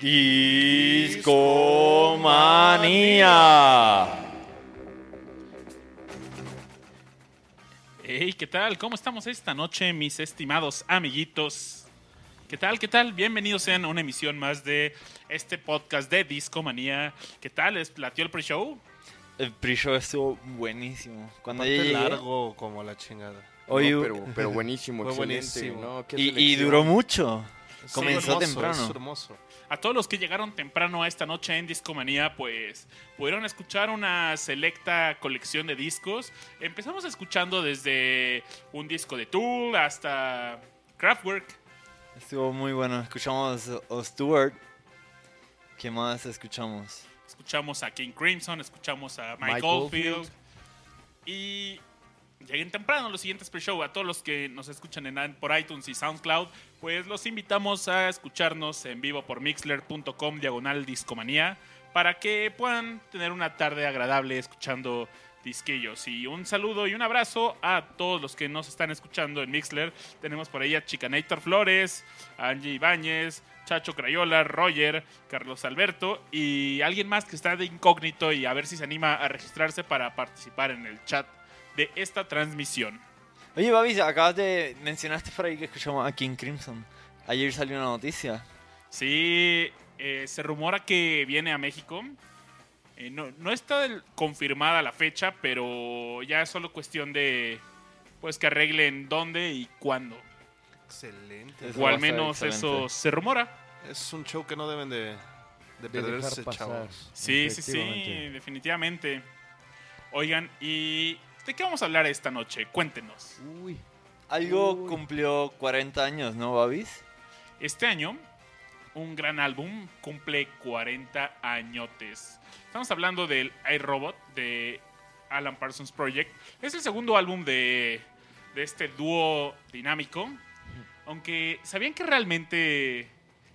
Discomanía. Hey, ¿qué tal? ¿Cómo estamos esta noche, mis estimados amiguitos? ¿Qué tal? ¿Qué tal? Bienvenidos sean a una emisión más de este podcast de Discomanía. ¿Qué tal? ¿Les platió el pre-show? El pre-show estuvo buenísimo. Cuando Aparte llegué, largo como la chingada. No, pero, pero buenísimo, excelente, buenísimo. ¿no? Y, y duró mucho. Comenzó hermoso, temprano. Es hermoso. A todos los que llegaron temprano a esta noche en Discomanía, pues pudieron escuchar una selecta colección de discos. Empezamos escuchando desde un disco de Tool hasta Kraftwerk. Estuvo muy bueno. Escuchamos a Stewart. ¿Qué más escuchamos? Escuchamos a King Crimson, escuchamos a Mike, Mike Oldfield. Oldfield. Y lleguen temprano los siguientes pre-show. A todos los que nos escuchan en, por iTunes y SoundCloud, pues los invitamos a escucharnos en vivo por mixler.com diagonal discomanía para que puedan tener una tarde agradable escuchando disquillos. Y un saludo y un abrazo a todos los que nos están escuchando en Mixler. Tenemos por ahí a Chicanator Flores, Angie Ibáñez, Chacho Crayola, Roger, Carlos Alberto y alguien más que está de incógnito y a ver si se anima a registrarse para participar en el chat de esta transmisión. Oye, Babis, acabas de mencionaste por ahí que escuchamos a King Crimson. Ayer salió una noticia. Sí, eh, se rumora que viene a México. Eh, no, no está del- confirmada la fecha, pero ya es solo cuestión de pues que arreglen dónde y cuándo. Excelente. Eso o al menos eso se rumora. Es un show que no deben de, de de perderse, chavos. Sí, sí, sí, definitivamente. Oigan, ¿y de qué vamos a hablar esta noche? Cuéntenos. Uy, Algo Uy. cumplió 40 años, ¿no, Babis? Este año, un gran álbum cumple 40 añotes. Estamos hablando del iRobot de Alan Parsons Project. Es el segundo álbum de, de este dúo dinámico. Aunque, ¿sabían que realmente...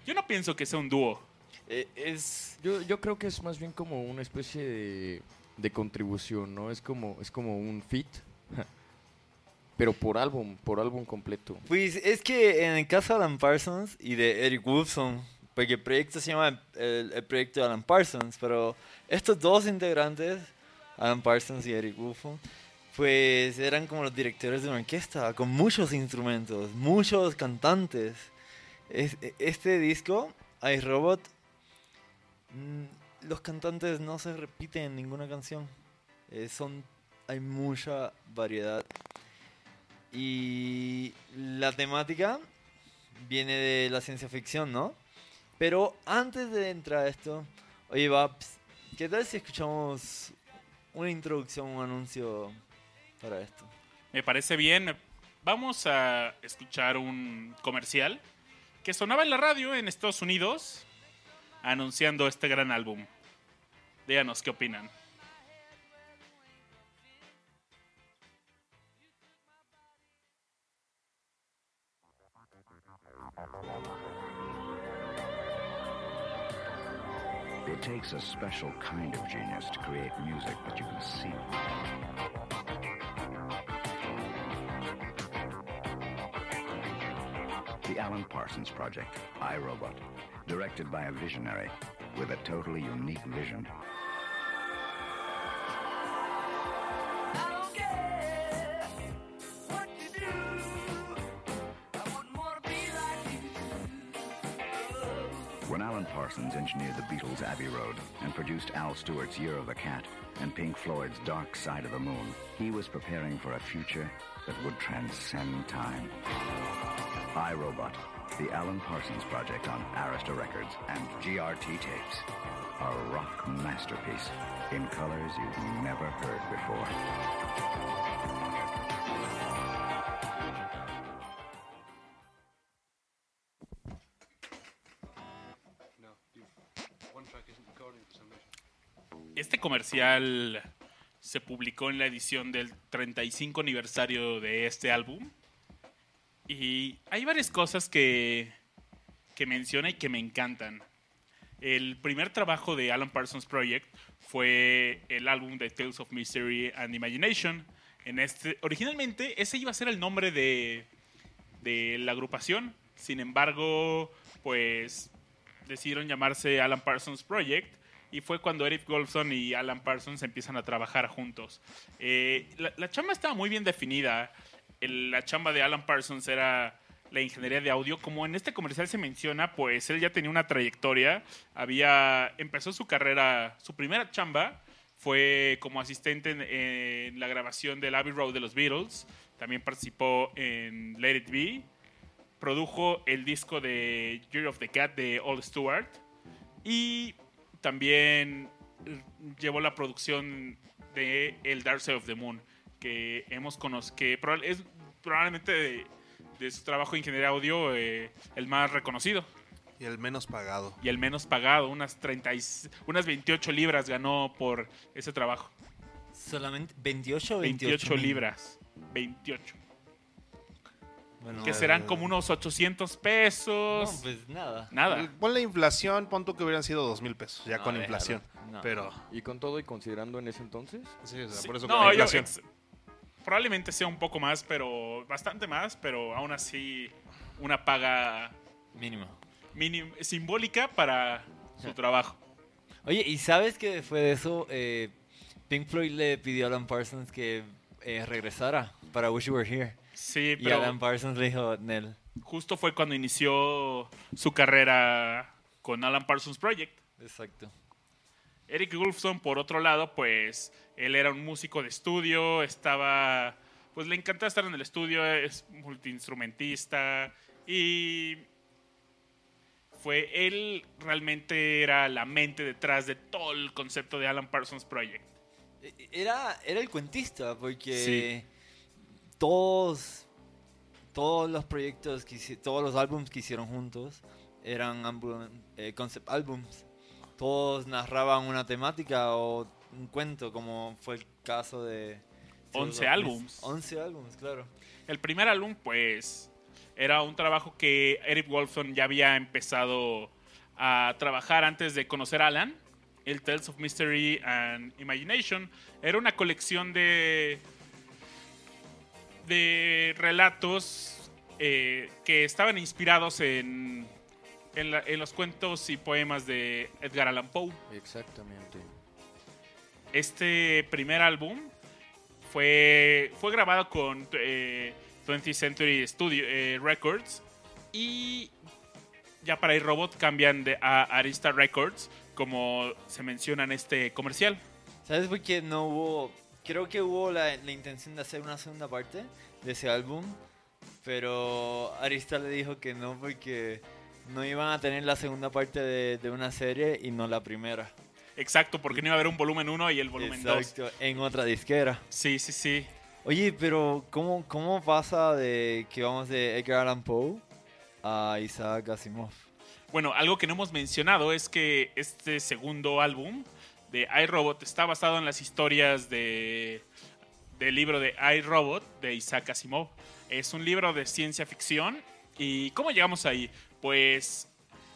Yo no pienso que sea un dúo. Eh, es... yo, yo creo que es más bien como una especie de, de contribución, ¿no? Es como, es como un fit, pero por álbum, por álbum completo. Pues es que en el caso de Alan Parsons y de Eric Wolfson, porque el proyecto se llama el, el proyecto de Alan Parsons, pero estos dos integrantes, Alan Parsons y Eric Wolfson, pues eran como los directores de una orquesta, con muchos instrumentos, muchos cantantes. Es- este disco, iRobot, mm, los cantantes no se repiten en ninguna canción. Eh, son, hay mucha variedad. Y la temática viene de la ciencia ficción, ¿no? Pero antes de entrar a esto, oye, Babs, ¿qué tal si escuchamos una introducción, un anuncio para esto? Me parece bien. Vamos a escuchar un comercial que sonaba en la radio en Estados Unidos anunciando este gran álbum. Díganos qué opinan. It takes a special kind of genius to create music that you can see. The Alan Parsons Project, iRobot, directed by a visionary with a totally unique vision. When Alan Parsons engineered the Beatles' Abbey Road and produced Al Stewart's Year of the Cat and Pink Floyd's Dark Side of the Moon, he was preparing for a future that would transcend time. iRobot, the Alan Parsons Project on Arista Records and GRT tapes. A rock masterpiece in colors you've never heard before. Este comercial se publicó en la edición del 35 aniversario de este álbum. Y hay varias cosas que, que menciona y que me encantan. El primer trabajo de Alan Parsons Project fue el álbum de Tales of Mystery and Imagination. En este, originalmente ese iba a ser el nombre de, de la agrupación. Sin embargo, pues decidieron llamarse Alan Parsons Project y fue cuando Eric Golson y Alan Parsons empiezan a trabajar juntos. Eh, la, la chamba estaba muy bien definida. La chamba de Alan Parsons era la ingeniería de audio. Como en este comercial se menciona, pues él ya tenía una trayectoria. Había empezó su carrera, su primera chamba fue como asistente en, en la grabación del Abbey Road de los Beatles. También participó en Let It Be. Produjo el disco de Year of the Cat de Old Stewart. Y también eh, llevó la producción de El Dark Side of the Moon, que hemos conocido, que probable- es probablemente de, de su trabajo de ingeniería audio eh, el más reconocido Y el menos pagado. y el menos pagado, unas 30 y- unas 28 libras ganó por ese trabajo. Solamente 28 o 28, 28 mil? libras, 28. Bueno, que eh, serán como unos 800 pesos. No, pues nada. Nada. Ponle inflación, pon tú que hubieran sido dos mil pesos, ya No, con déjalo. inflación. No. Pero, Y con todo y considerando en ese entonces, sí, o sea, Sí, por eso no, con yo- inflación. ex- probablemente sea un poco más, pero bastante más, pero aún así una paga Mínimo. minim- simbólica para su trabajo. Oye, ¿y sabes que después de eso eh, Pink Floyd le pidió a Alan Parsons que eh, regresara para Wish You Were Here? Sí, Y pero Alan Parsons le dijo, Nel. justo fue cuando inició su carrera con Alan Parsons Project. Exacto. Eric Wolfson, por otro lado, pues él era un músico de estudio, estaba, pues le encantaba estar en el estudio, es multiinstrumentista y fue él realmente era la mente detrás de todo el concepto de Alan Parsons Project. Era, era el cuentista, porque Sí. todos, todos los proyectos, que todos los álbumes que hicieron juntos eran eh, concept albums. Todos narraban una temática o un cuento, como fue el caso de... 11 álbums. 11 álbumes, claro. El primer álbum, pues, era un trabajo que Eric Wolfson ya había empezado a trabajar antes de conocer a Alan. El Tales of Mystery and Imagination era una colección de de relatos eh, que estaban inspirados en, en, la- en los cuentos y poemas de Edgar Allan Poe. exactamente. Este primer álbum fue, fue grabado con eh, 20th Century Studio eh, Records y ya para iRobot cambian de, a Arista Records, como se menciona en este comercial. ¿Sabes por qué no hubo? Creo que hubo la, la intención de hacer una segunda parte de ese álbum, pero Arista le dijo que no porque no iban a tener la segunda parte de, de una serie y no la primera. Exacto, porque no iba a haber un volumen 1 y el volumen 2. Exacto, en otra disquera. Sí, sí, sí. Oye, pero ¿cómo, cómo pasa de que vamos de Edgar Allan Poe a Isaac Asimov? Bueno, algo que no hemos mencionado es que este segundo álbum de iRobot está basado en las historias de, del libro de iRobot de Isaac Asimov. Es un libro de ciencia ficción. ¿Y cómo llegamos ahí? Pues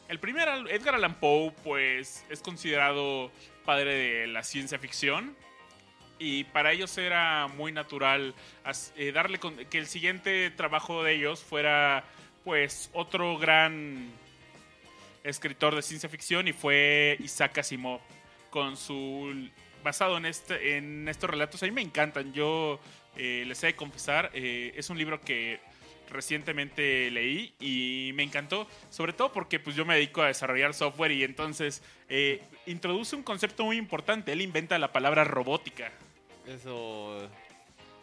el primer Edgar Allan Poe pues es considerado padre de la ciencia ficción. Y para ellos era muy natural eh, darle con- que el siguiente trabajo de ellos fuera pues otro gran escritor de ciencia ficción y fue Isaac Asimov con su basado en este en estos relatos. A mí me encantan. Yo eh, les he de confesar eh, es un libro que recientemente leí y me encantó sobre todo porque pues yo me dedico a desarrollar software y entonces eh, introduce un concepto muy importante él inventa la palabra robótica Eso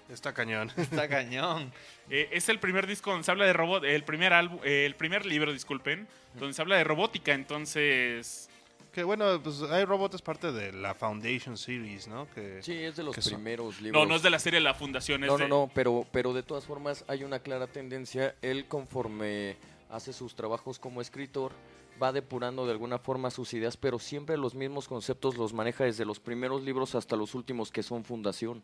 Está cañón. está cañón. Eh, es el primer disco donde se habla de robot, el primer álbum, eh, el primer libro, disculpen, donde se habla de robótica, entonces Que bueno, pues iRobot es parte de la Foundation Series, ¿no? Que Sí, es de los primeros libros. no, no es de la serie La Fundación, es No, de- no, no, pero, pero de todas formas hay una clara tendencia. Él conforme hace sus trabajos como escritor, va depurando de alguna forma sus ideas, pero siempre los mismos conceptos los maneja desde los primeros libros hasta los últimos que son fundación.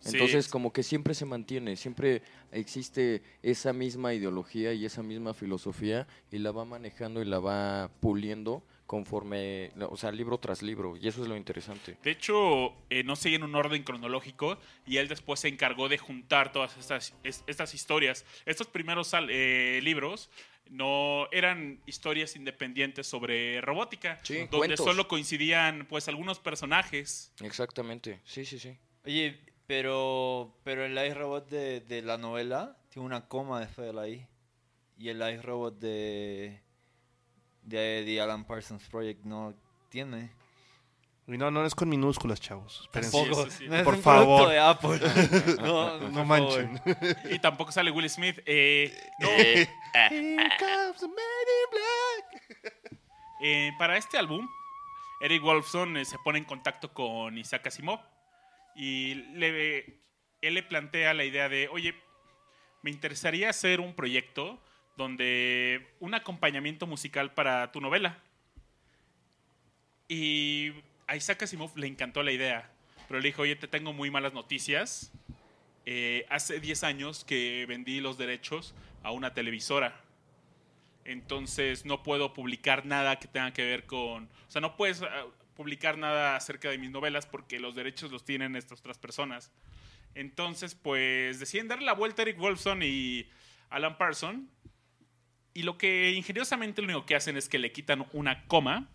Sí. Entonces como que siempre se mantiene, siempre existe esa misma ideología y esa misma filosofía y la va manejando y la va puliendo conforme, o sea, libro tras libro, y eso es lo interesante. De hecho, eh, no seguía en un orden cronológico y él después se encargó de juntar todas estas, es- estas historias. Estos primeros eh, libros no eran historias independientes sobre robótica, Sí, donde cuentos. solo coincidían pues algunos personajes. Exactamente, sí, sí, sí. Oye, pero, pero el iRobot de, de la novela tiene una coma después de la I. Y el iRobot de, de, de Alan Parsons Project no tiene. Y no, no es con minúsculas, chavos. Espérense. Tampoco. eso sí. No es Por un favor. producto de Apple. no, No manchen. favor. Y tampoco sale Will Smith. Eh, no, the man in black. Eh, para este álbum, Eric Wolfson eh, se pone en contacto con Isaac Asimov y le, él le plantea la idea de, oye, me interesaría hacer un proyecto donde un acompañamiento musical para tu novela. Y a Isaac Asimov le encantó la idea, pero le dijo, oye, te tengo muy malas noticias. Eh, hace 10 años que vendí los derechos a una televisora entonces no puedo publicar nada que tenga que ver con... O sea, no puedes ah, publicar nada acerca de mis novelas porque los derechos los tienen estas otras personas. Entonces, pues deciden darle la vuelta a Eric Wolfson y Alan Parson. Y lo que ingeniosamente lo único que hacen es que le quitan una coma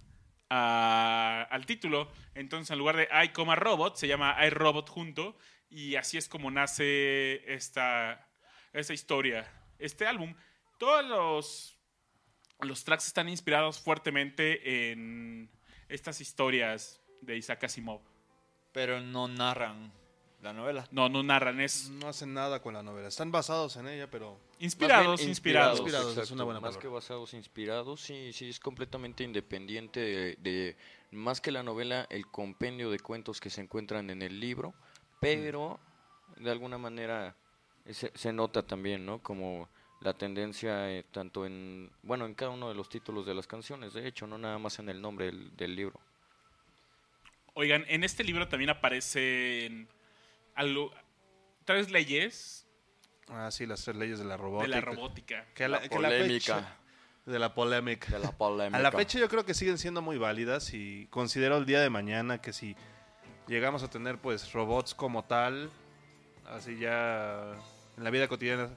a- al título. Entonces, en lugar de I, coma, robot, se llama I, robot junto. Y así es como nace esta, esta historia, este álbum. Todos los los tracks están inspirados fuertemente en estas historias de Isaac Asimov. Pero no narran la novela. No, no narran, es No hacen nada con la novela. Están basados en ella, pero inspirados, bien inspirados. Inspirados, es una buena Más palabra. que basados, inspirados, sí, sí, es completamente independiente de, de- más que la novela, el compendio de cuentos que se encuentran en el libro, pero de alguna manera se, se nota también, ¿no? Como la tendencia eh, tanto en, bueno, en cada uno de los títulos de las canciones, de hecho, no nada más en el nombre del, del libro. Oigan, en este libro también aparecen algo, tres leyes Ah, sí, las tres leyes de la robótica. de la robótica. Que La la, que la fecha- de la polémica. De la polémica. A la fecha yo creo que siguen siendo muy válidas y considero el día de mañana que si llegamos a tener pues robots como tal, así ya en la vida cotidiana,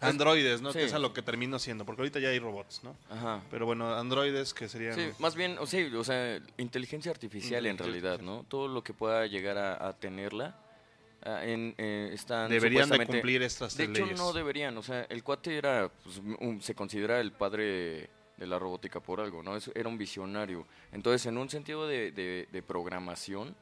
androides, ¿no? sí. Que es a lo que termino siendo, porque ahorita ya hay robots, ¿no? Ajá. Pero bueno, androides que serían... Sí, más bien, o, sí, o sea, inteligencia artificial en Inteligencia realidad, ¿no? Todo lo que pueda llegar a, a tenerla, en, eh, están Deberían de cumplir estas De tres hecho, leyes. no deberían, o sea, el cuate era, pues, un- se considera el padre de la robótica por algo, ¿no? Es- era un visionario. Entonces, en un sentido de, de- de programación,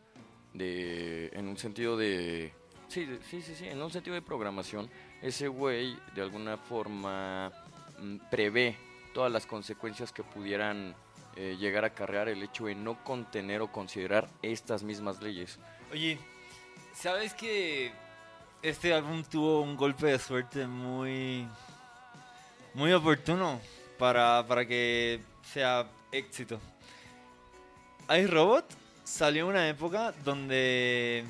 de, en un sentido de... Sí, de- sí, sí, sí, en un sentido de programación, ese güey de alguna forma mm, prevé todas las consecuencias que pudieran eh, llegar a acarrear el hecho de no contener o considerar estas mismas leyes. Oye, ¿sabes que este álbum tuvo un golpe de suerte muy, muy oportuno para, para que sea éxito? iRobot salió en una época donde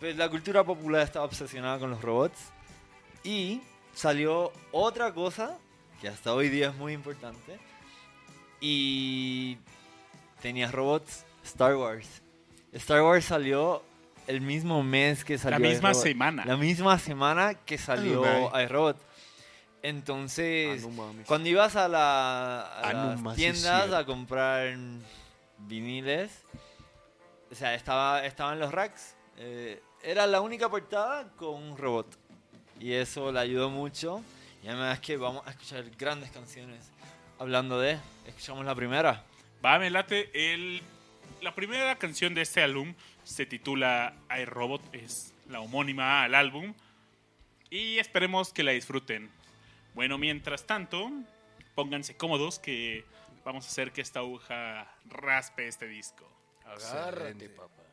pues, la cultura popular estaba obsesionada con los robots y salió otra cosa que hasta hoy día es muy importante y tenía robots Star Wars. Star Wars salió el mismo mes que salió La misma semana. La misma semana que salió iRobot. Entonces, Ah, cuando ibas a, la, a Ah, las tiendas a comprar viniles, o sea, estaba, estaban los racks. eh, era la única portada con un robot. Y eso le ayudó mucho. Y además que vamos a escuchar grandes canciones. Hablando de, escuchamos la primera. Va, me late. El, la primera canción de este álbum se titula iRobot, es la homónima al álbum. Y esperemos que la disfruten. Bueno, mientras tanto, pónganse cómodos que vamos a hacer que esta aguja raspe este disco. Agárrate, papá.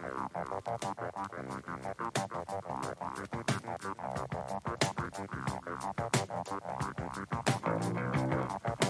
Thank you.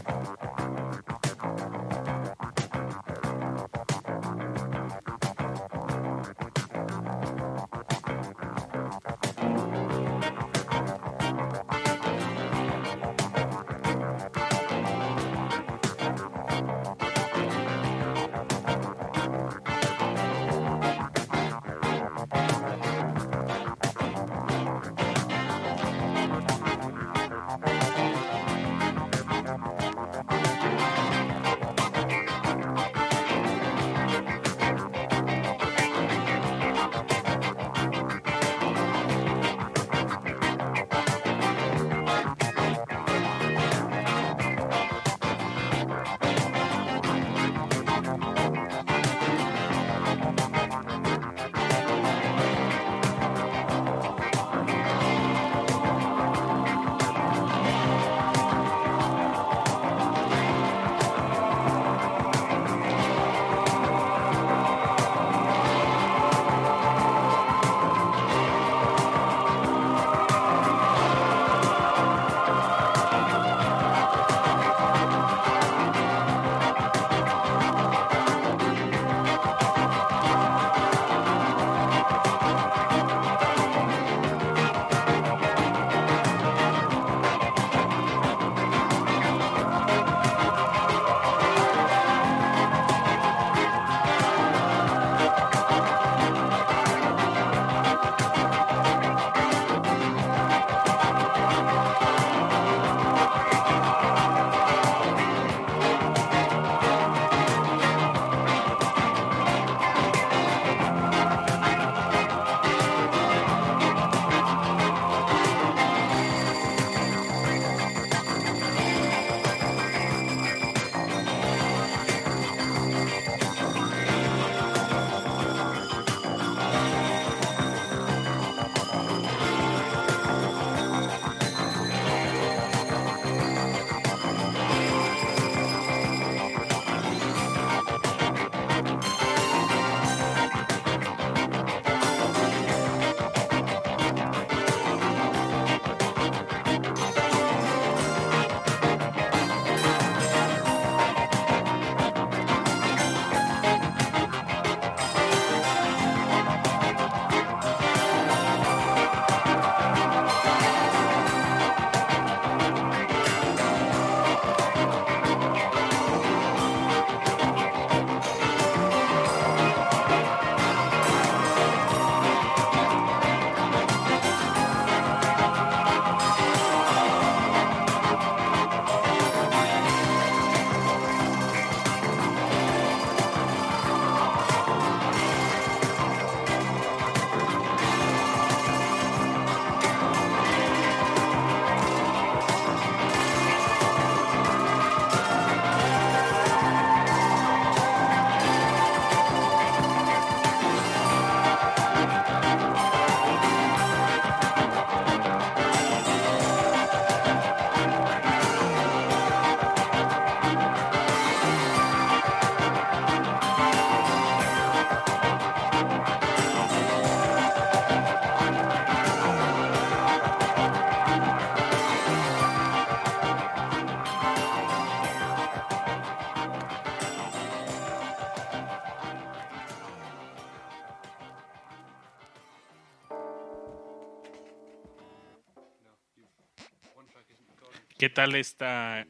¿Qué tal esta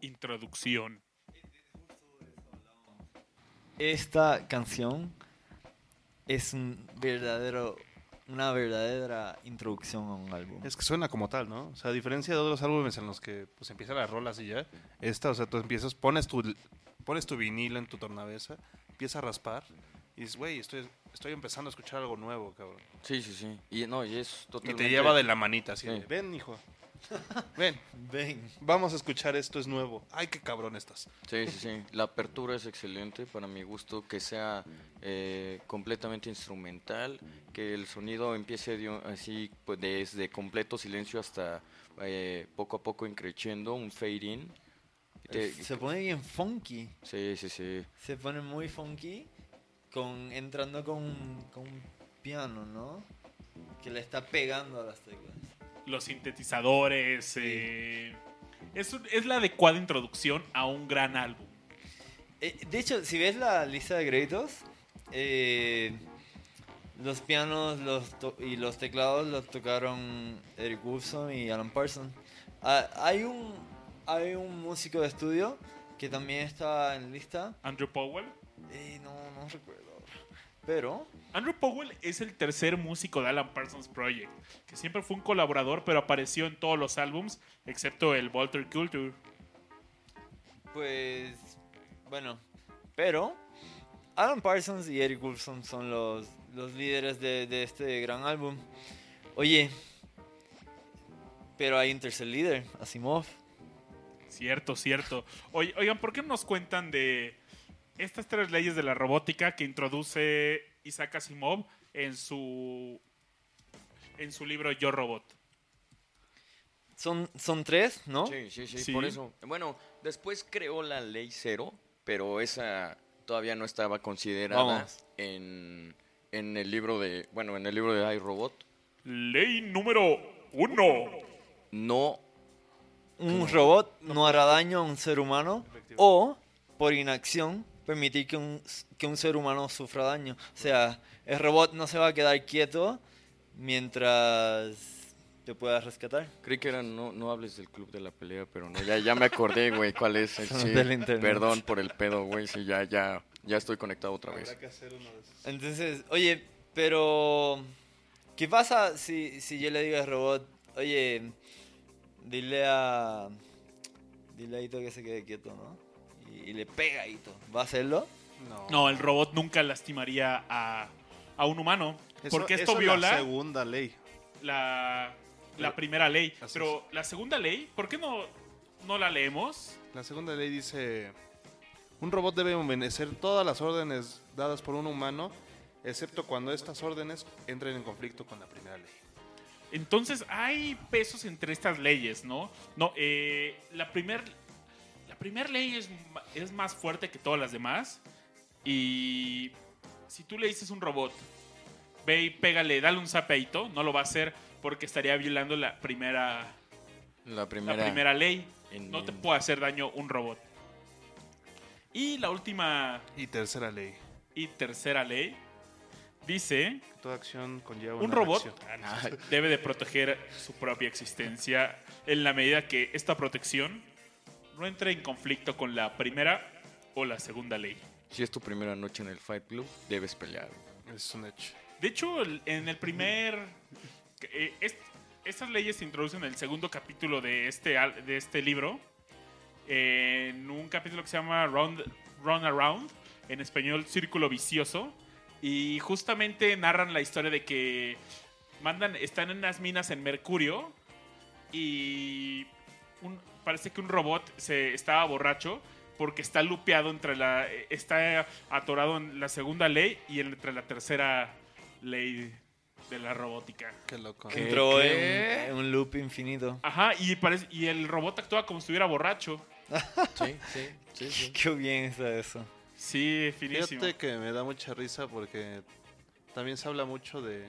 introducción? Esta canción es un verdadero, una verdadera introducción a un álbum. Es que suena como tal, ¿no? O sea, a diferencia de otros álbumes en los que pues empiezan las rolas y ya, esta, o sea, tú empiezas, pones tu, pones tu vinilo en tu tornavesa, empieza a raspar y dices, güey, estoy, estoy empezando a escuchar algo nuevo, cabrón. Sí, sí, sí. Y no, y es Y totalmente... te lleva de la manita, así, Sí. de, ven, hijo. Ven, Ven. vamos a escuchar esto, es nuevo. Ay, qué cabrón estás. Sí, sí, sí. La apertura es excelente para mi gusto, que sea eh, completamente instrumental, que el sonido empiece de así pues, desde completo silencio hasta eh, poco a poco increciendo, un fade in. Te- Se pone bien funky. sí, sí, sí. Se pone muy funky con entrando con, con un piano, ¿no? Que le está pegando a las teclas. Los sintetizadores. eh, es, es la adecuada introducción a un gran álbum. Eh, de hecho, si ves la lista de créditos, eh, los pianos los y los teclados los tocaron Eric Woolfson y Alan Parsons. Ah, hay un hay un músico de estudio que también está en lista. Andrew Powell. Eh, no, no recuerdo. Pero Andrew Powell es el tercer músico de Alan Parsons Project, que siempre fue un colaborador, pero apareció en todos los álbums, excepto el Walter Culture. Pues, bueno, pero Alan Parsons y Eric Woolfson son los, los líderes de, de este gran álbum. Oye, pero hay un tercer líder, Asimov. Cierto, cierto. Oigan, ¿por qué no nos cuentan de estas tres leyes de la robótica que introduce Isaac Asimov en su en su libro Yo Robot? Son, son tres, ¿no? Sí, sí, sí, Sí. por eso. Bueno, después creó la ley cero, pero esa todavía no estaba considerada Vamos. en, en el libro de, bueno, en el libro de iRobot. Ley número uno. No, Un robot no hará daño a un ser humano o, por inacción, permitir que un, que un ser humano sufra daño. O sea, el robot no se va a quedar quieto mientras te pueda rescatar. creí que era no, no hables del club de la pelea, pero no, ya, ya me acordé, güey, cuál es. Son sí, del internet. perdón por el pedo, güey, sí, ya, ya, ya estoy conectado otra vez. Habrá que hacer uno de esos. Entonces, oye, pero ¿qué pasa si, si yo le digo al robot, oye, dile a dile a Ito que se quede quieto, ¿no? Y, y le pega a Ito. ¿Va a hacerlo? No. No, el robot nunca lastimaría a, a un humano, Eso- porque eso esto es viola La segunda ley. la, la primera ley. Así Pero la segunda ley, ¿por qué no, no la leemos? La segunda ley dice: Un robot debe obedecer todas las órdenes dadas por un humano, excepto cuando estas órdenes entren en conflicto con la primera ley. Entonces hay pesos entre estas leyes, ¿no? No, eh, la primera la primer ley es, es más fuerte que todas las demás. Y si tú le dices a un robot, ve y pégale, dale un zapeito, no lo va a hacer porque estaría violando la primera, La primera. la primera ley. en- No te puede hacer daño un robot. Y la última Y tercera ley: y tercera ley dice Toda acción conlleva un una robot reacción. ah, debe de proteger su propia existencia en la medida que esta protección no entre en conflicto con la primera o la segunda ley. Si es tu primera noche en el Fight Club, debes pelear. Es un hecho. De hecho, en el primer... eh, est- estas leyes se introducen en el segundo capítulo de este, de este libro, en un capítulo que se llama Round, Run Around, en español Círculo Vicioso, y justamente narran la historia de que mandan, están en unas minas en Mercurio y parece que un robot se estaba borracho porque está lupeado entre la está atorado en la segunda ley y entre la tercera ley de la robótica. Qué loco. ¿Qué? Entró en, qué? en un loop infinito. Ajá, y parece y el robot actúa como si estuviera borracho. Sí, sí, sí, sí. Qué bien está eso. Sí, finísimo. Fíjate que me da mucha risa porque también se habla mucho de.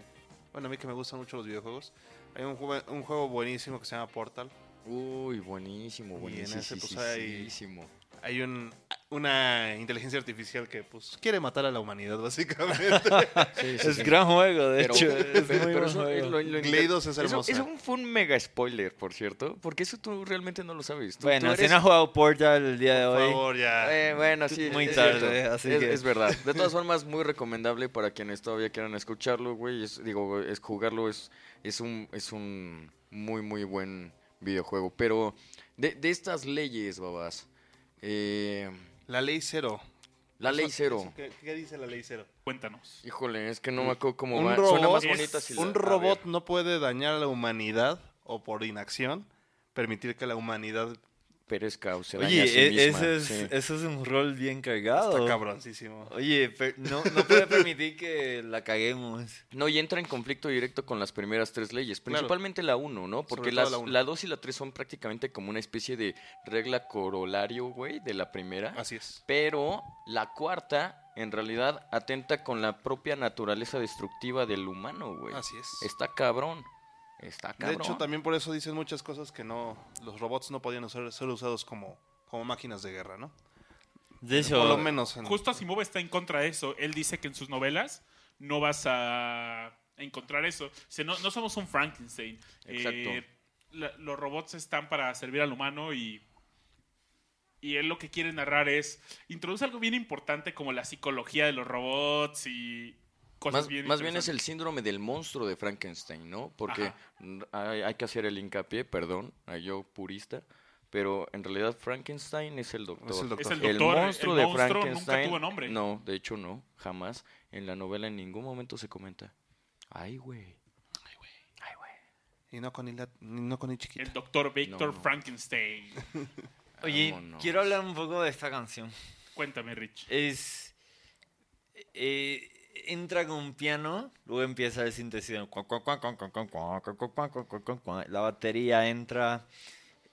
Bueno, a mí que me gustan mucho los videojuegos. Hay un, juego- un juego buenísimo que se llama Portal. Uy, buenísimo, ese, pues, hay- buenísimo. Hay un, una inteligencia artificial que pues quiere matar a la humanidad, básicamente. Sí, sí, Es sí. gran juego, de Pero- hecho. pero- Es muy pero buen eso es juego. lo- lo Gleidos es Eso, fue un mega spoiler, por cierto, porque eso tú realmente no lo sabes. Tú- Bueno, tú si eres- no has jugado Portal el día de Por hoy, favor, ya. Eh, bueno, sí, Muy es tarde, cierto. así es, que- es verdad. De todas formas, muy recomendable para quienes todavía quieran escucharlo, güey. Es- digo, es jugarlo es, es un es un muy muy buen videojuego. Pero de, de estas leyes, babas, eh, La ley cero. la ley cero. ¿Qué, qué dice la ley cero? Cuéntanos. Híjole, es que no me acuerdo cómo Un va. robot Suena más bonita si la- Un robot no puede dañar a la humanidad o por inacción permitir que la humanidad Perezca o se dañe Oye, a sí e- misma, ese, es, sí. eso es un rol bien cargado. está cabroncísimo. Oye, per- no, no puede permitir que la caguemos. No, y entra en conflicto directo con las primeras tres leyes, Claro. principalmente la 1, ¿no? Porque las, la uno. la 2 y la 3 son prácticamente como una especie de regla corolario, güey, de la primera. Así es. Pero la cuarta, en realidad, atenta con la propia naturaleza destructiva del humano, güey. Así es. Está cabrón. Está De hecho, también por eso dicen muchas cosas que no los robots no podían ser, ser usados como, como máquinas de guerra, ¿no? De hecho, Por lo menos en, Justo Asimov está en contra de eso. Él dice que en sus novelas no vas a encontrar eso. Dice, no, no somos un Frankenstein. Exacto. Eh, la- los robots están para servir al humano y, y él lo que quiere narrar es, introduce algo bien importante como la psicología de los robots y cosas Más, bien más bien es el síndrome del monstruo de Frankenstein, ¿no? Porque hay, hay que hacer el hincapié, perdón, a yo purista, pero en realidad Frankenstein es el doctor. Es el doctor. Es el doctor, el monstruo de monstruo nunca Frankenstein. tuvo nombre. No, de hecho no, jamás. En la novela en ningún momento se comenta. Ay, güey. Ay, güey. y no con Ila- no con chiquita. El doctor Victor No, no. Frankenstein. oye, Vámonos. quiero hablar un poco de esta canción. Cuéntame, Rich. Es. eh, entra con un piano, luego empieza el sintetizador. La batería entra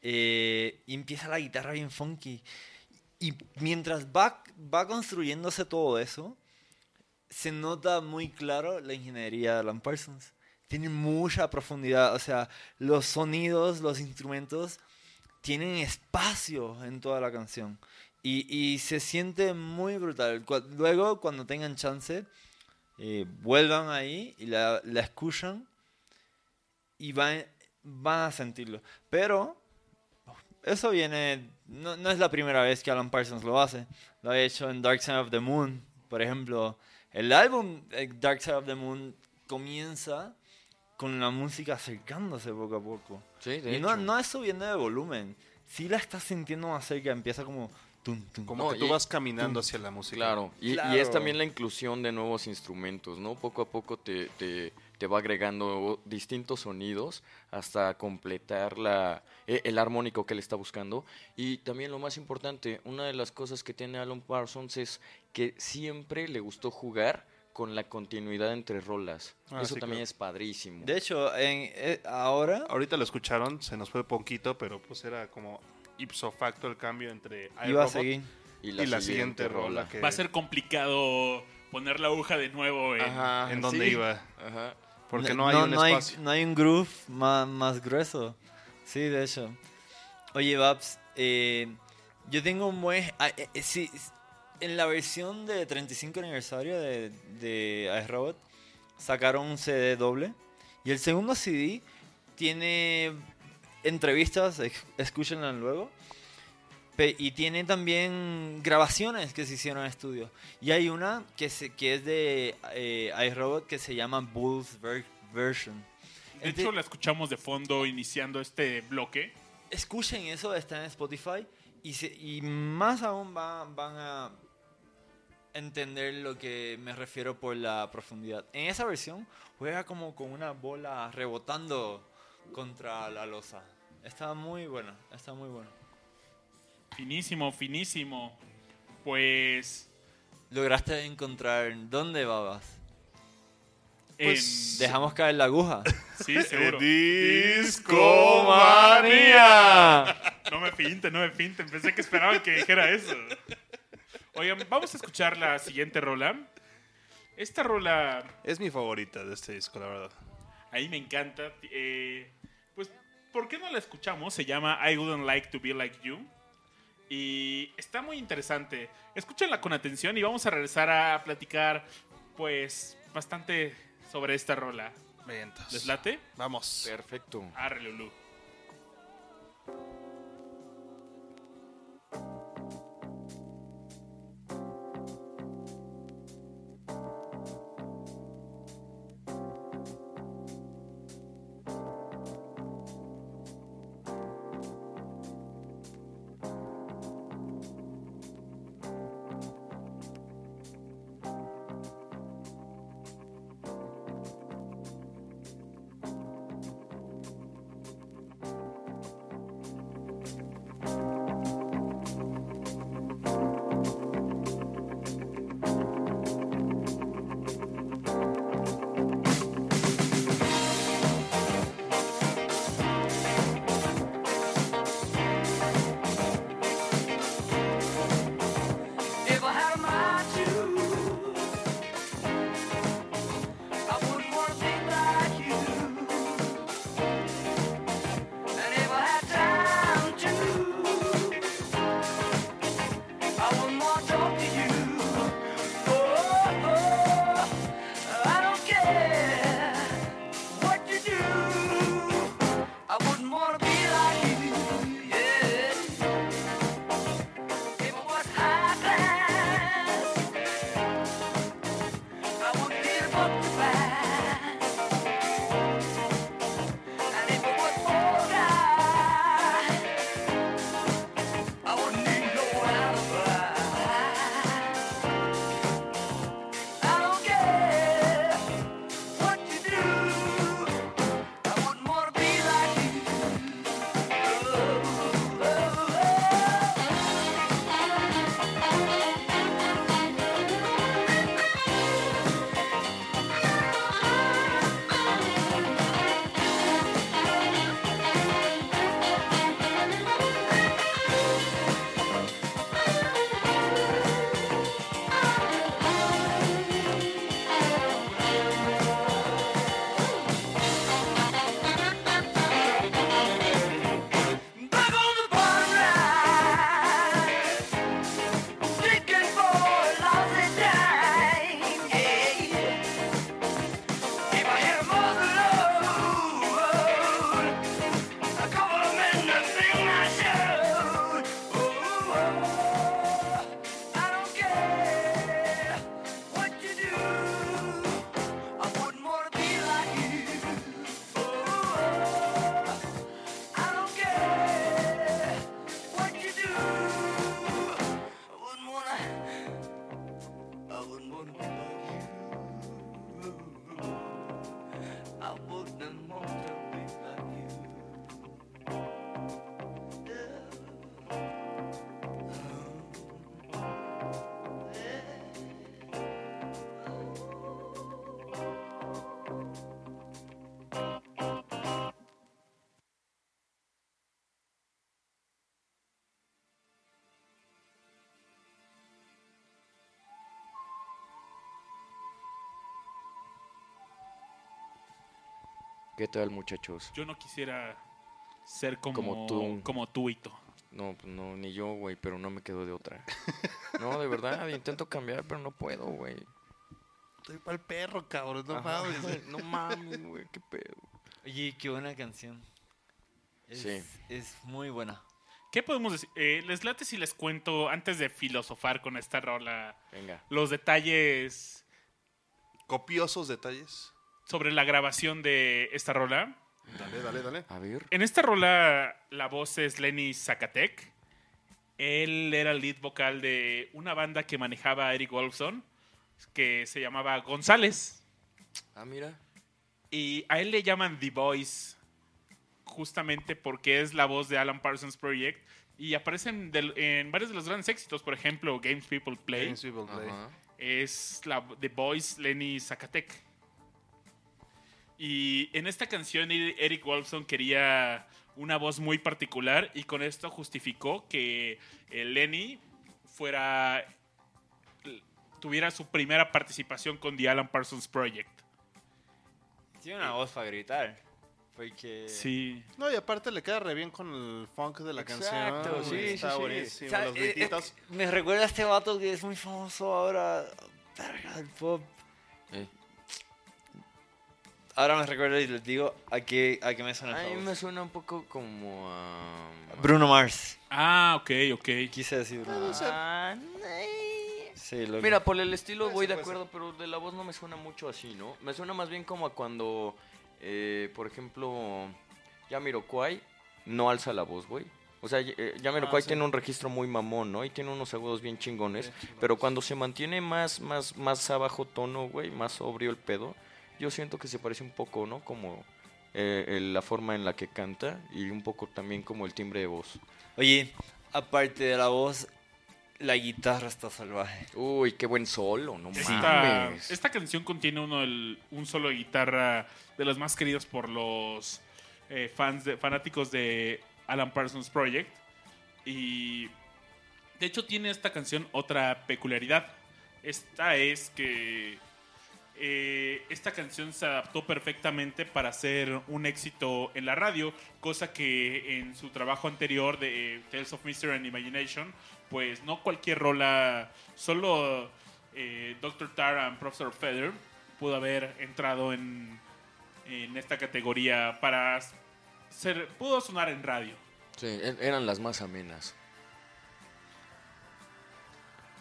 eh, y empieza la guitarra bien funky. Y mientras va, va construyéndose todo eso, se nota muy claro la ingeniería de Alan Parsons. Tiene mucha profundidad, o sea, los sonidos, los instrumentos tienen espacio en toda la canción. Y, y se siente muy brutal. Luego, cuando tengan chance, eh, vuelvan ahí y la, la escuchan y van, van a sentirlo. Pero eso viene, no, no es la primera vez que Alan Parsons lo hace. Lo ha hecho en Dark Side of the Moon, por ejemplo. El álbum eh, Dark Side of the Moon comienza con la música acercándose poco a poco. Sí, Y no, no es subiendo de volumen. Si la estás sintiendo más cerca, empieza como... Tum, tum. Como No, que tú y- vas caminando hacia la música. Claro, y, es también la inclusión de nuevos instrumentos, ¿no? Poco a poco te, te, te va agregando distintos sonidos hasta completar la, e- el armónico que él está buscando. Y también lo más importante, una de las cosas que tiene Alan Parsons es que siempre le gustó jugar con la continuidad entre rolas. Ah, Eso sí, también claro. es padrísimo. De hecho, en, eh, ahora... Ahorita lo escucharon, se nos fue poquito, pero pues era como ipso facto el cambio entre Iba a iRobot seguir. y la, siguiente rola que Va a ser complicado poner la aguja de nuevo en... Ajá, en donde sí. iba, Ajá. porque no, hay un no espacio. no hay un groove más, más grueso. Sí, de hecho. Oye, Babs, eh, yo tengo un buen... ah, eh, eh, sí, en la versión de 35 aniversario de, de iRobot sacaron un CD doble. Y el segundo CD tiene entrevistas, escúchenlas luego. Pe- Y tiene también grabaciones que se hicieron en estudio. Y hay una que, se, que es de eh, iRobot que se llama Bull's Ver- Version. De hecho, la escuchamos de fondo iniciando este bloque. Escuchen eso, está en Spotify. Y, se- y más aún va- van a entender lo que me refiero por la profundidad. En esa versión juega como con una bola rebotando contra la losa. Está muy bueno, está muy bueno. Finísimo, finísimo. Pues... ¿Lograste encontrar dónde babas? en... Dejamos caer la aguja. Sí, seguro. ¡Discomanía! No me pinten, no me pinten. Pensé que esperaban que dijera eso. Oigan, vamos a escuchar la siguiente rola. Esta rola Es mi favorita de este disco, la verdad. Ahí me encanta. Eh, pues, ¿por qué no la escuchamos? Se llama I Wouldn't Like to Be Like You. Y está muy interesante. Escúchenla con atención y vamos a regresar a platicar, pues, bastante sobre esta rola. Vientos. ¿Les late? Vamos. Perfecto. Arre, Lulú. ¿Qué tal, muchachos? Yo no quisiera ser como, Como tú. Como tú, Ito. No, pues no, ni yo, güey, pero no me quedo de otra. No, de verdad, intento cambiar, pero no puedo, güey. Estoy para el perro, cabrón. No Ajá, mames. güey, No mames, güey, qué pedo. Oye, qué buena canción. Es, Sí. Es muy buena. ¿Qué podemos decir? Eh, les late si les cuento, antes de filosofar con esta rola, Venga. los detalles Copiosos detalles. Sobre la grabación de esta rola. Dale, dale, dale. A ver. En esta rola la voz es Lenny Zacatec. Él era el lead vocal de una banda que manejaba Eric Wolfson, que se llamaba González. Ah, mira. Y a él le llaman The Voice, justamente porque es la voz de Alan Parsons Project. Y aparecen en varios de los grandes éxitos, por ejemplo, Games People Play. Games People Play. Es la The Voice Lenny Zacatec. Y en esta canción Eri- Eric Wolfson quería una voz muy particular y con esto justificó que eh, Lenny fuera tuviera su primera participación con The Alan Parsons Project. Tiene una voz para gritar. Porque. Sí. No, y aparte le queda re bien con el funk de la Exacto, canción. sí, Está sí, buenísimo. O sea, Los eh, eh, grititos. me recuerda a este vato que es muy famoso ahora. Verga, el pop. Ahora me recuerdo y les digo a qué, a qué me suena A esa mí voz. me suena un poco como a... Bruno Mars. Ah, ok, ok. Quise decir Bruno Mars. Ah, nee. Sí, lo Mira, por el estilo voy de acuerdo, pero de la voz no me suena mucho así, ¿no? Me suena más bien como a cuando, eh, por ejemplo, Jamiroquai no alza la voz, güey. O sea, eh, Jamiroquai Ah, sí. tiene un registro muy mamón, ¿no? Y tiene unos agudos bien chingones. Sí. Pero cuando se mantiene más, más, más a bajo tono, güey, más sobrio el pedo, yo siento que se parece un poco, ¿no? Como eh, el- la forma en la que canta y un poco también como el timbre de voz. Oye, aparte de la voz, la guitarra está salvaje. Uy, qué buen solo, no Esta, mames. esta canción contiene uno del- un solo de guitarra de los más queridos por los eh, fans de, fanáticos de Alan Parsons Project. Y de hecho tiene esta canción otra peculiaridad. Esta es que eh, esta canción se adaptó perfectamente para ser un éxito en la radio, cosa que en su trabajo anterior de eh, Tales of Mystery and Imagination, pues no cualquier rola, solo eh, Dr. Tara and Professor Feather pudo haber entrado en, en esta categoría para ser, pudo sonar en radio. Sí, e- eran las más amenas.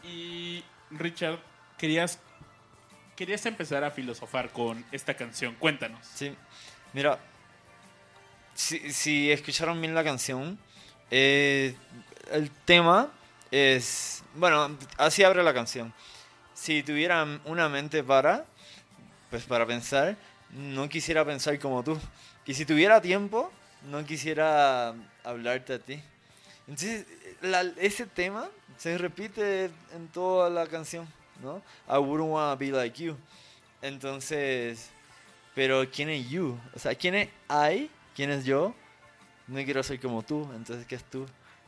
Y Richard, querías, querías empezar a filosofar con esta canción, cuéntanos. Sí, mira, si, si escucharon bien la canción, eh, el tema es, bueno, así abre la canción. Si tuvieran una mente para, pues para pensar, no quisiera pensar como tú. Y si tuviera tiempo, no quisiera hablarte a ti. Entonces, la- ese tema se repite en toda la canción, ¿no? I wouldn't wanna be like you. Entonces, pero ¿quién es you? O sea, ¿quién es I? ¿Quién es yo? No quiero ser como tú. Entonces, ¿qué es tú?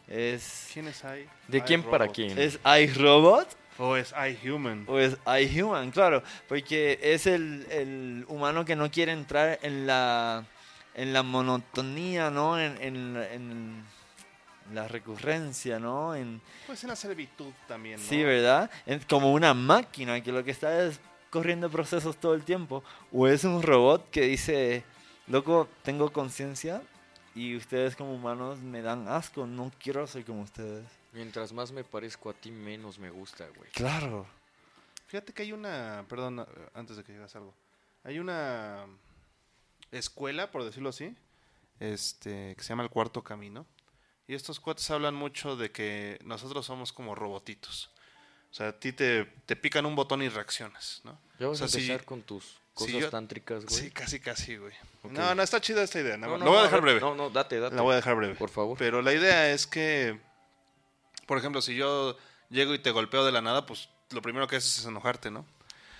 ¿Es, ¿Quién es I? ¿De I quién para quién? ¿es I robot? O es I Human. ¿O es I human? Claro, porque es el, el humano que no quiere entrar en la, en la monotonía, ¿no? En, en, en la recurrencia, ¿no? En, Pues en la servitud también, ¿no? Sí, ¿verdad? Es como una máquina que lo que está es corriendo procesos todo el tiempo. O es un robot que dice, loco, tengo conciencia y ustedes como humanos me dan asco, no quiero ser como ustedes. Mientras más me parezco a ti, menos me gusta, güey. Claro. Fíjate que hay una, perdón, antes de que digas algo. Hay una escuela, por decirlo así, este, que se llama El Cuarto Camino. Y estos cuates hablan mucho de que nosotros somos como robotitos. O sea, a ti te, te pican un botón y reaccionas, ¿no? Ya vas O sea, a si- empezar con tus cosas yo- tántricas, güey. Sí, casi, casi, güey. No, no, está chida esta idea. No, No, no, lo voy a dejar breve. No, no, date, date. La voy a dejar breve. Por favor. Pero la idea es que, por ejemplo, si yo llego y te golpeo de la nada, pues lo primero que haces es enojarte, ¿no?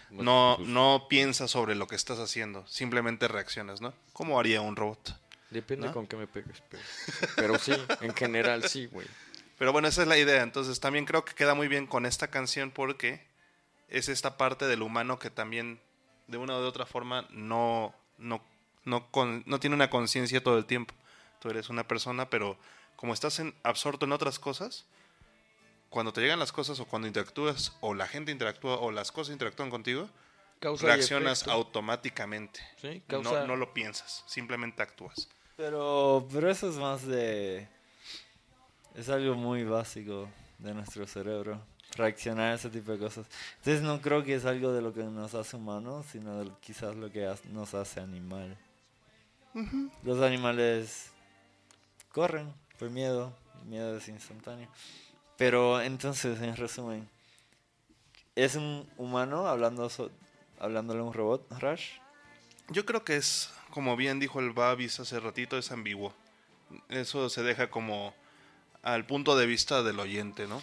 No, no piensas sobre lo que estás haciendo, simplemente reaccionas, ¿no? ¿Cómo haría un robot? Depende ¿no? con qué me pegues. Pero, pero sí, en general sí, güey. Pero bueno, esa es la idea. Entonces también creo que queda muy bien con esta canción porque es esta parte del humano que también de una o de otra forma no, no, no, con- no tiene una conciencia todo el tiempo. Tú eres una persona, pero como estás en- absorto en otras cosas, cuando te llegan las cosas o cuando interactúas o la gente interactúa o las cosas interactúan contigo, Causa reaccionas automáticamente. Sí, No- causa... no lo piensas, simplemente actúas. Pero, pero eso es más de... Es algo muy básico de nuestro cerebro. Reaccionar a ese tipo de cosas. Entonces no creo que es algo de lo que nos hace humanos, sino de quizás lo que nos hace animal. Los animales corren por miedo. El miedo es instantáneo. Pero entonces, en resumen, ¿es un humano hablando so- hablándole a un robot, Rush? Yo creo que es, como bien dijo el Babis hace ratito, es ambiguo. Eso se deja como al punto de vista del oyente, ¿no?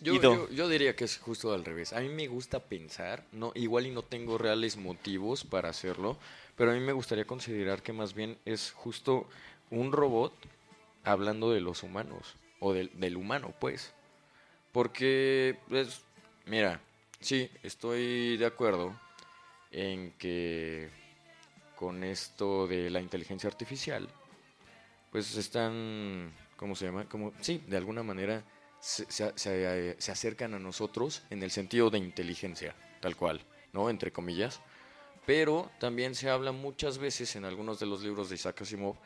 Yo, yo, yo diría que es justo al revés. A mí me gusta pensar, no, igual y no tengo reales motivos para hacerlo, pero a mí me gustaría considerar que más bien es justo un robot hablando de los humanos, o del, del humano, pues. Porque, pues, mira, sí, estoy de acuerdo en que con esto de la inteligencia artificial, pues están, ¿cómo se llama? Como, sí, de alguna manera se, se- se- se acercan a nosotros en el sentido de inteligencia, tal cual, ¿no? Entre comillas. Pero también se habla muchas veces en algunos de los libros de Isaac Asimov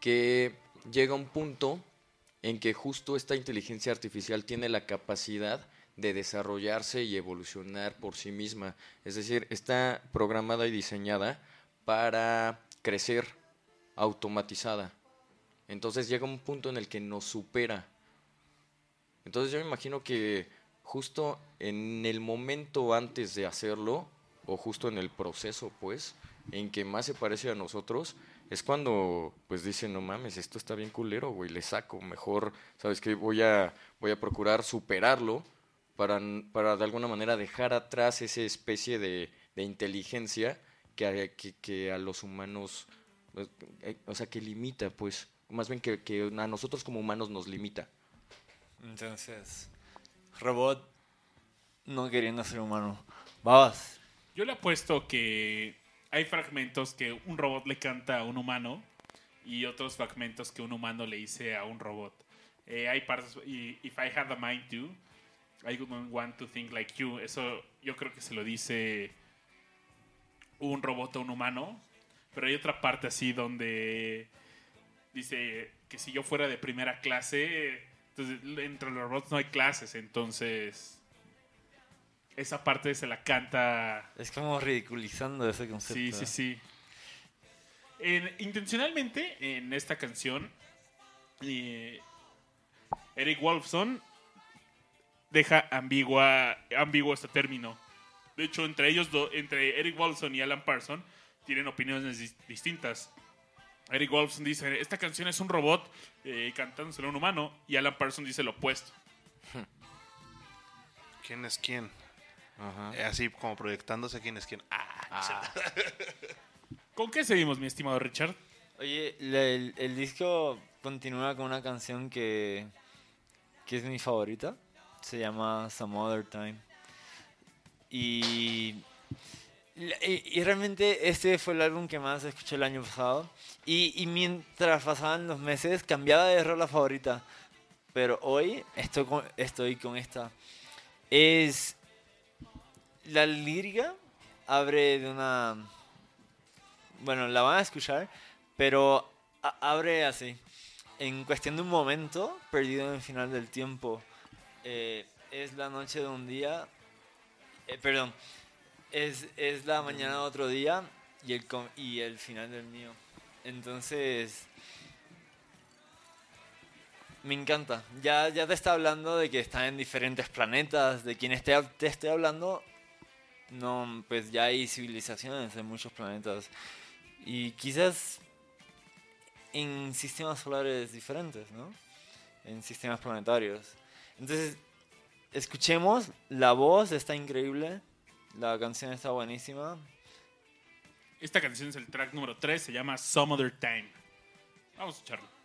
que llega un punto en que justo esta inteligencia artificial tiene la capacidad de desarrollarse y evolucionar por sí misma. Es decir, está programada y diseñada para crecer automatizada. Entonces llega un punto en el que nos supera. Entonces yo me imagino que justo en el momento antes de hacerlo, o justo en el proceso, pues, en que más se parece a nosotros, es cuando, pues, dicen, no mames, esto está bien culero, güey, le saco, mejor, ¿sabes qué? Voy a, voy a procurar superarlo para, para de alguna manera dejar atrás esa especie de, de inteligencia que a, que, que a los humanos, pues, eh, o sea, que limita, pues, más bien que, que a nosotros como humanos nos limita. Entonces, robot no queriendo ser humano. Babas. Yo le apuesto que hay fragmentos que un robot le canta a un humano y otros fragmentos que un humano le dice a un robot. Eh, hay partes, y if I had a mind to, I wouldn't want to think like you. Eso yo creo que se lo dice un robot a un humano. Pero hay otra parte así donde dice que si yo fuera de primera clase, entonces entre los robots no hay clases, entonces esa parte se la canta Es como ridiculizando ese concepto. Sí, sí, sí. En- intencionalmente, en esta canción, eh, Eric Wolfson deja ambigua, ambiguo este término. De hecho, entre ellos, do- entre Eric Wolfson y Alan Parsons, tienen opiniones dis- distintas. Eric Wolfson dice, esta canción es un robot eh, cantándoselo a un humano, y Alan Parsons dice lo opuesto. ¿Quién es quién? Eh, Así como proyectándose quién es quién. Ah, ¿Con qué seguimos, mi estimado Richard? Oye, el, el disco continúa con una canción que, que es mi favorita. Se llama Some Other Time. Y, y, realmente este fue el álbum que más escuché el año pasado. Y, y mientras pasaban los meses cambiaba de rola favorita. Pero hoy estoy con, estoy con esta. Es... La lírica abre de una bueno, la van a escuchar, pero abre así. En cuestión de un momento, perdido en el final del tiempo, eh, es la noche de un día, eh, perdón, es, es la mañana de otro día y el, y el final del mío. Entonces, me encanta. Ya, ya te está hablando de que están en diferentes planetas, de quien esté, te esté hablando, no, pues ya hay civilizaciones en muchos planetas y quizás en sistemas solares diferentes, ¿no? En sistemas planetarios. Entonces, escuchemos, la voz está increíble, la canción está buenísima. Esta canción es el track número 3, se llama Some Other Time. Vamos a escucharlo.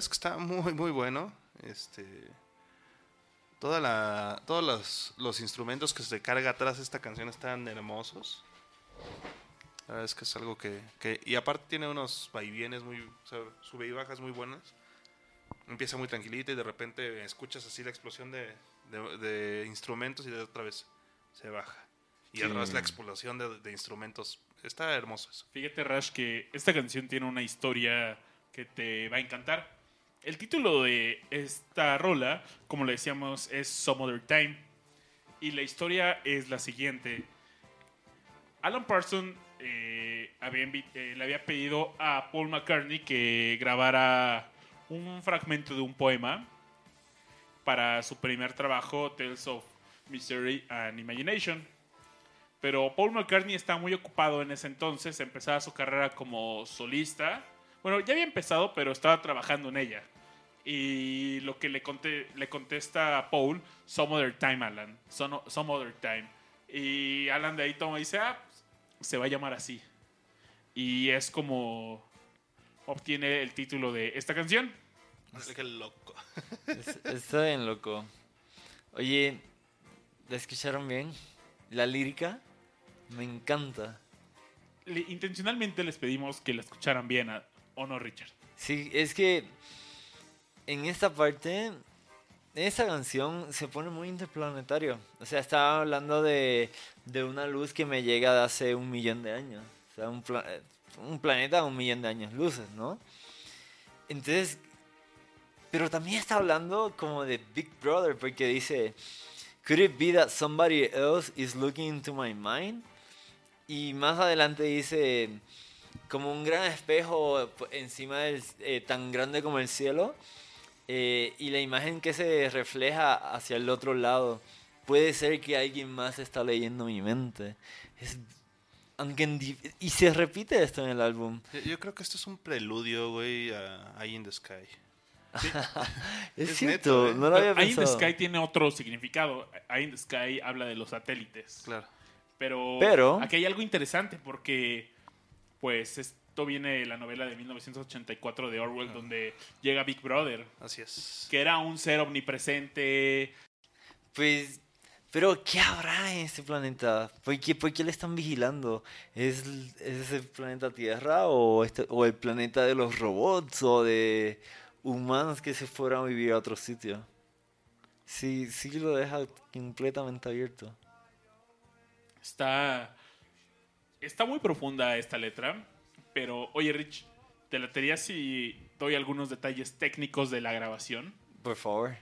Es que está muy, muy bueno. Este. Toda la, todos los, los instrumentos que se carga atrás de esta canción están hermosos. La verdad es que es algo que, que- Y aparte tiene unos vaivienes muy... O sea, sube y bajas muy buenas. Empieza muy tranquilita y de repente escuchas así la explosión de, de- de instrumentos y de otra vez se baja. Y otra vez la explosión de, de instrumentos. Está hermoso eso. Fíjate, Rash, que esta canción tiene una historia que te va a encantar. El título de esta rola, como le decíamos, es Some Other Time. Y la historia es la siguiente. Alan Parsons eh, eh, le había pedido a Paul McCartney que grabara un fragmento de un poema para su primer trabajo, Tales of Mystery and Imagination. Pero Paul McCartney está muy ocupado en ese entonces, empezaba su carrera como solista. Bueno, ya había empezado, pero estaba trabajando en ella. Y lo que le, conte- le contesta a Paul, Some Other Time, Alan. Some, some Other Time. Y Alan de ahí toma y dice, ah, se va a llamar así. Y es como obtiene el título de esta canción. Qué loco. Es- está bien loco. Oye, ¿la escucharon bien? La lírica me encanta. Le- intencionalmente les pedimos que la escucharan bien, a- ¿o no, Richard? Sí, es que en esta parte, esta canción se pone muy interplanetario. O sea, estaba hablando de, de una luz que me llega de hace un millón de años. O sea, un, pla- un planeta a un millón de años luces, ¿no? Entonces, pero también está hablando como de Big Brother, porque dice, Could it be that somebody else is looking into my mind? Y más adelante dice, como un gran espejo encima del, eh, tan grande como el cielo eh, y la imagen que se refleja hacia el otro lado puede ser que alguien más está leyendo mi mente es y se repite esto en el álbum Yo, yo creo que esto es un preludio, güey, a Eye in the Sky. es, Es cierto neto, ¿eh? no lo había Eye in the pensado Sky tiene otro significado. Eye in the Sky habla de los satélites. Claro. Pero, Pero- aquí hay algo interesante porque, pues, esto viene de la novela de 1984 de Orwell, donde llega Big Brother, Así es. que era un ser omnipresente. pues pero qué habrá en este planeta ¿Por qué, por qué le están vigilando es, es el planeta Tierra o este, o el planeta de los robots o de humanos que se fueran a vivir a otro sitio sí sí lo deja completamente abierto. Está, está muy profunda esta letra, pero, oye, Rich, ¿te latería si doy algunos detalles técnicos de la grabación? por favor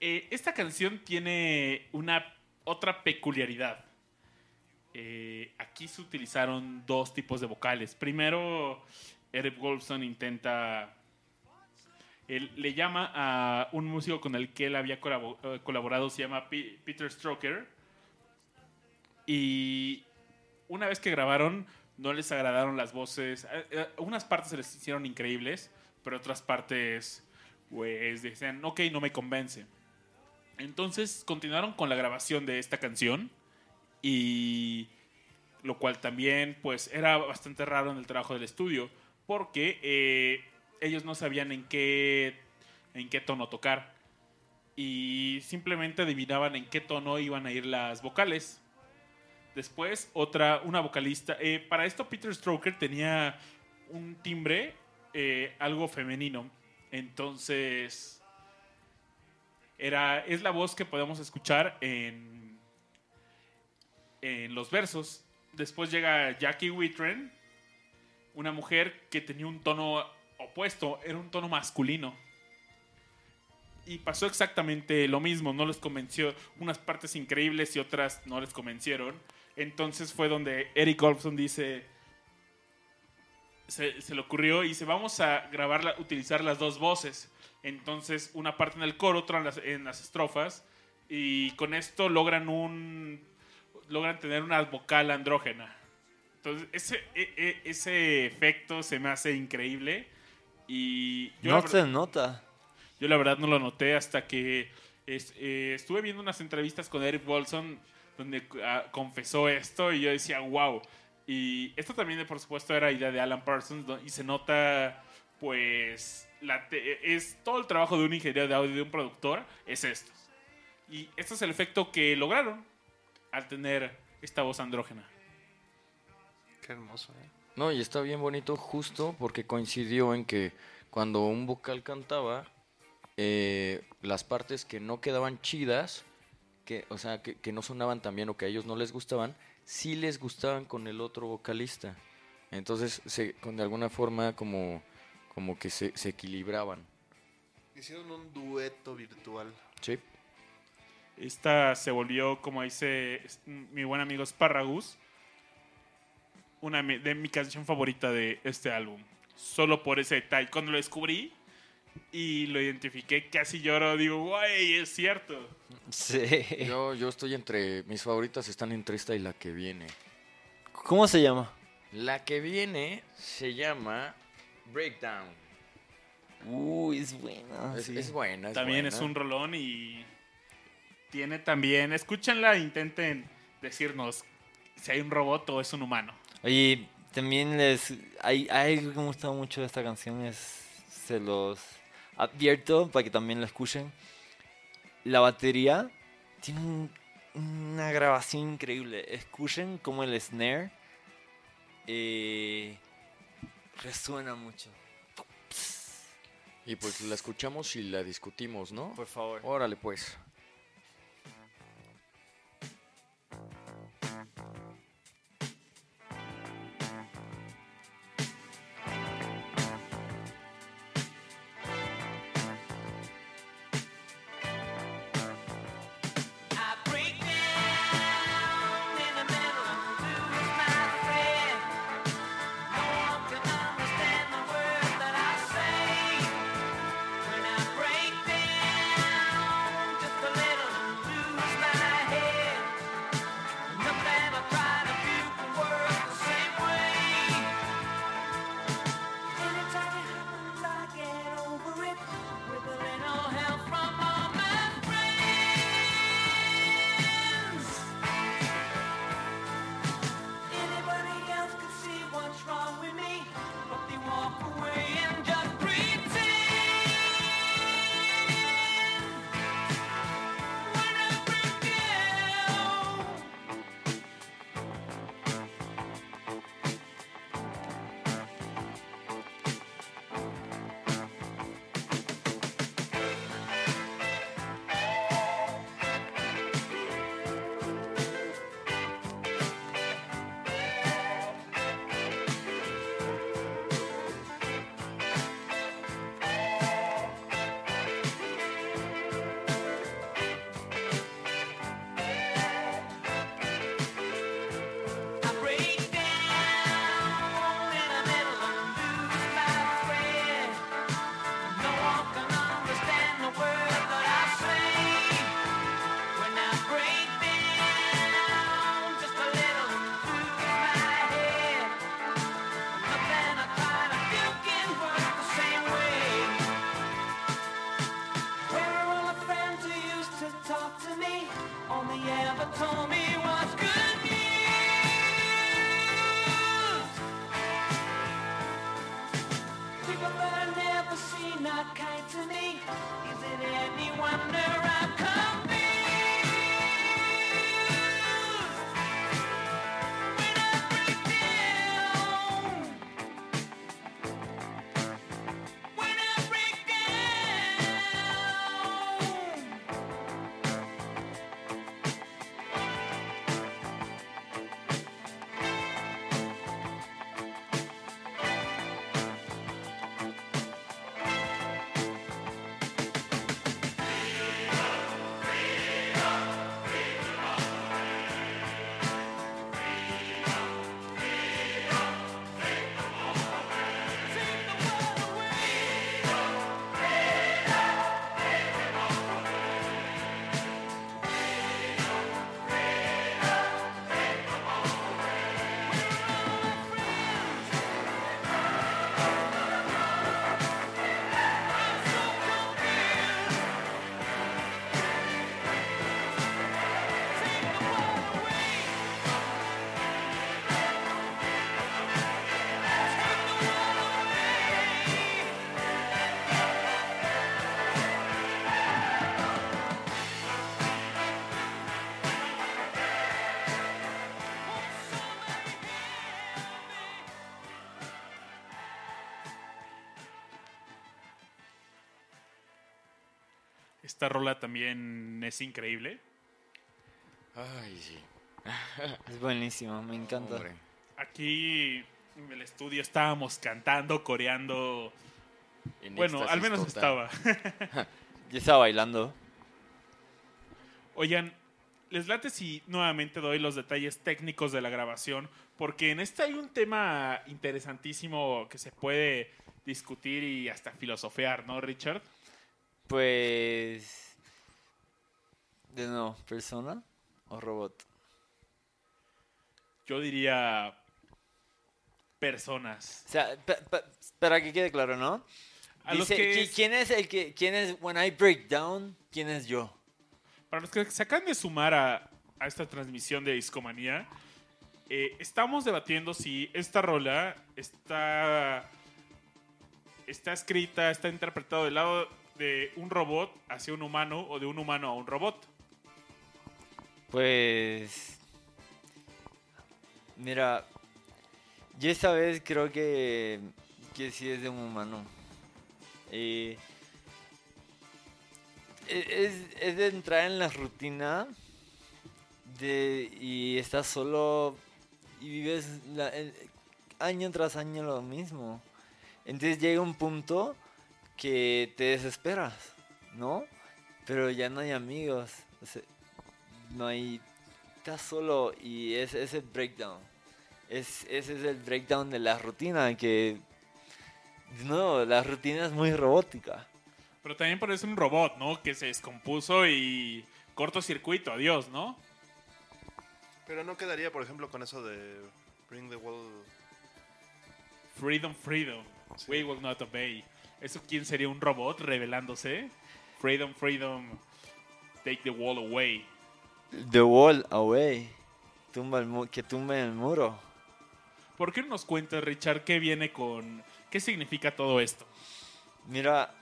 Eh, esta canción tiene una otra peculiaridad. Eh, aquí se utilizaron dos tipos de vocales. Primero, Eric Wolfson intenta. Él le llama a un músico con el que él había eh, colaborado, se llama Peter Stroker. Y una vez que grabaron, no les agradaron las voces. Eh, eh, Unas partes se les hicieron increíbles, pero otras partes, pues decían, ok, no me convence. Entonces continuaron con la grabación de esta canción y lo cual también pues era bastante raro en el trabajo del estudio porque eh, ellos no sabían en qué en qué tono tocar y simplemente adivinaban en qué tono iban a ir las vocales. Después otra una vocalista eh, para esto Peter Stroker tenía un timbre eh, algo femenino entonces era, es la voz que podemos escuchar en, en los versos. Después llega Jackie Whitren, una mujer que tenía un tono opuesto, era un tono masculino. Y pasó exactamente lo mismo, no les convenció, unas partes increíbles y otras no les convencieron. Entonces fue donde Eric Olson dice, se, se le ocurrió y dice, vamos a grabarla, utilizar las dos voces. Entonces, una parte en el coro, otra en las, en las estrofas. Y con esto logran un. logran tener una vocal andrógena. Entonces, ese, e- e- ese efecto se me hace increíble. Y yo, no se nota yo la verdad no lo noté hasta que es- eh, estuve viendo unas entrevistas con Eric Wilson donde ah, confesó esto y yo decía, wow. Y esto también, por supuesto, era idea de Alan Parsons ¿no? y se nota, pues, la te- es todo el trabajo de un ingeniero de audio, de un productor, es esto. Y este es el efecto que lograron al tener esta voz andrógena. Qué hermoso, ¿eh? No, y está bien bonito justo porque coincidió en que cuando un vocal cantaba, eh, las partes que no quedaban chidas, que, o sea, que, que no sonaban tan bien o que a ellos no les gustaban, sí les gustaban con el otro vocalista. Entonces, se, con de alguna forma como, como que se, se equilibraban. Hicieron un dueto virtual. Sí. Esta se volvió, como dice mi buen amigo Sparragus, una de mi canción favorita de este álbum. Solo por ese detalle. Cuando lo descubrí y lo identifiqué, casi lloro. Digo, guay, es cierto. Sí. Yo, yo estoy entre. Mis favoritas están entre esta y la que viene. ¿Cómo se llama? La que viene se llama Breakdown. Uy, es buena. Es, sí. es buena. Es también buena. es un rolón y tiene también. Escúchenla e intenten decirnos si hay un robot o es un humano. Oye, también les. Hay, hay algo que me gusta mucho de esta canción, es. Se los advierto para que también la escuchen. La batería tiene un- una grabación increíble. Escuchen como el snare eh, resuena mucho. Y pues la escuchamos y la discutimos, ¿no? Por favor. Órale, pues. Esta rola también es increíble. Ay, sí. Es buenísimo, me encanta. Hombre. Aquí en el estudio estábamos cantando, coreando. En Bueno, al menos total. estaba. Yo estaba bailando. Oigan, les late si nuevamente doy los detalles técnicos de la grabación, porque en este hay un tema interesantísimo que se puede discutir y hasta filosofear, ¿no, Richard? Pues. De nuevo, ¿persona o robot? Yo diría personas. O sea, pa- pa- para que quede claro, ¿no? A los Dice, que "¿Qui- es- ¿quién es el que, quién es, when I break down, quién es yo? Para los que se acaban de sumar a, a esta transmisión de Discomanía, eh, estamos debatiendo si esta rola está, está escrita, está interpretada del lado de un robot hacia un humano o de un humano a un robot. Pues. Mira, yo esta vez creo que, que sí es de un humano. E- es, es de entrar en la rutina de, y estás solo y vives año tras año lo mismo. Entonces llega un punto que te desesperas, ¿no? Pero ya no hay amigos. o sea, no hay estás solo y es ese breakdown es ese es el breakdown de la rutina que no la rutina es muy robótica Pero también parece un robot, ¿no? Que se descompuso y cortocircuito, adiós, ¿no? Pero no quedaría, por ejemplo, con eso de Bring the Wall. Freedom, freedom. We will not obey. ¿Eso quién sería un robot revelándose? Freedom, freedom. Take the wall away. the wall away tumba el mu- que tumbe el muro ¿Por qué no nos cuentas, Richard, qué viene con. ¿Qué significa todo esto? mira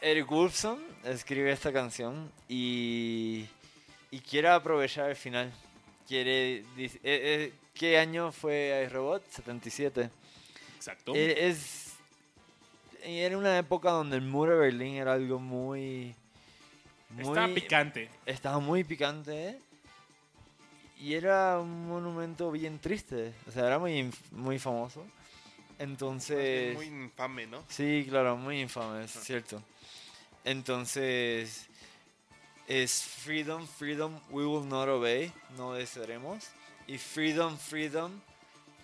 Eric Wolfson escribe esta canción y y quiere aprovechar el final quiere dice- eh, eh, ¿qué año fue iRobot? 77 Exacto. Eh, Es. Y Era una época donde el muro de Berlín era algo muy. muy Está picante. Estaba muy picante. Y era un monumento bien triste. O sea, era muy, muy famoso. Entonces. Muy infame, ¿no? Sí, claro, muy infame, es cierto. Entonces, es freedom, freedom, we will not obey, no obedeceremos. Y freedom, freedom,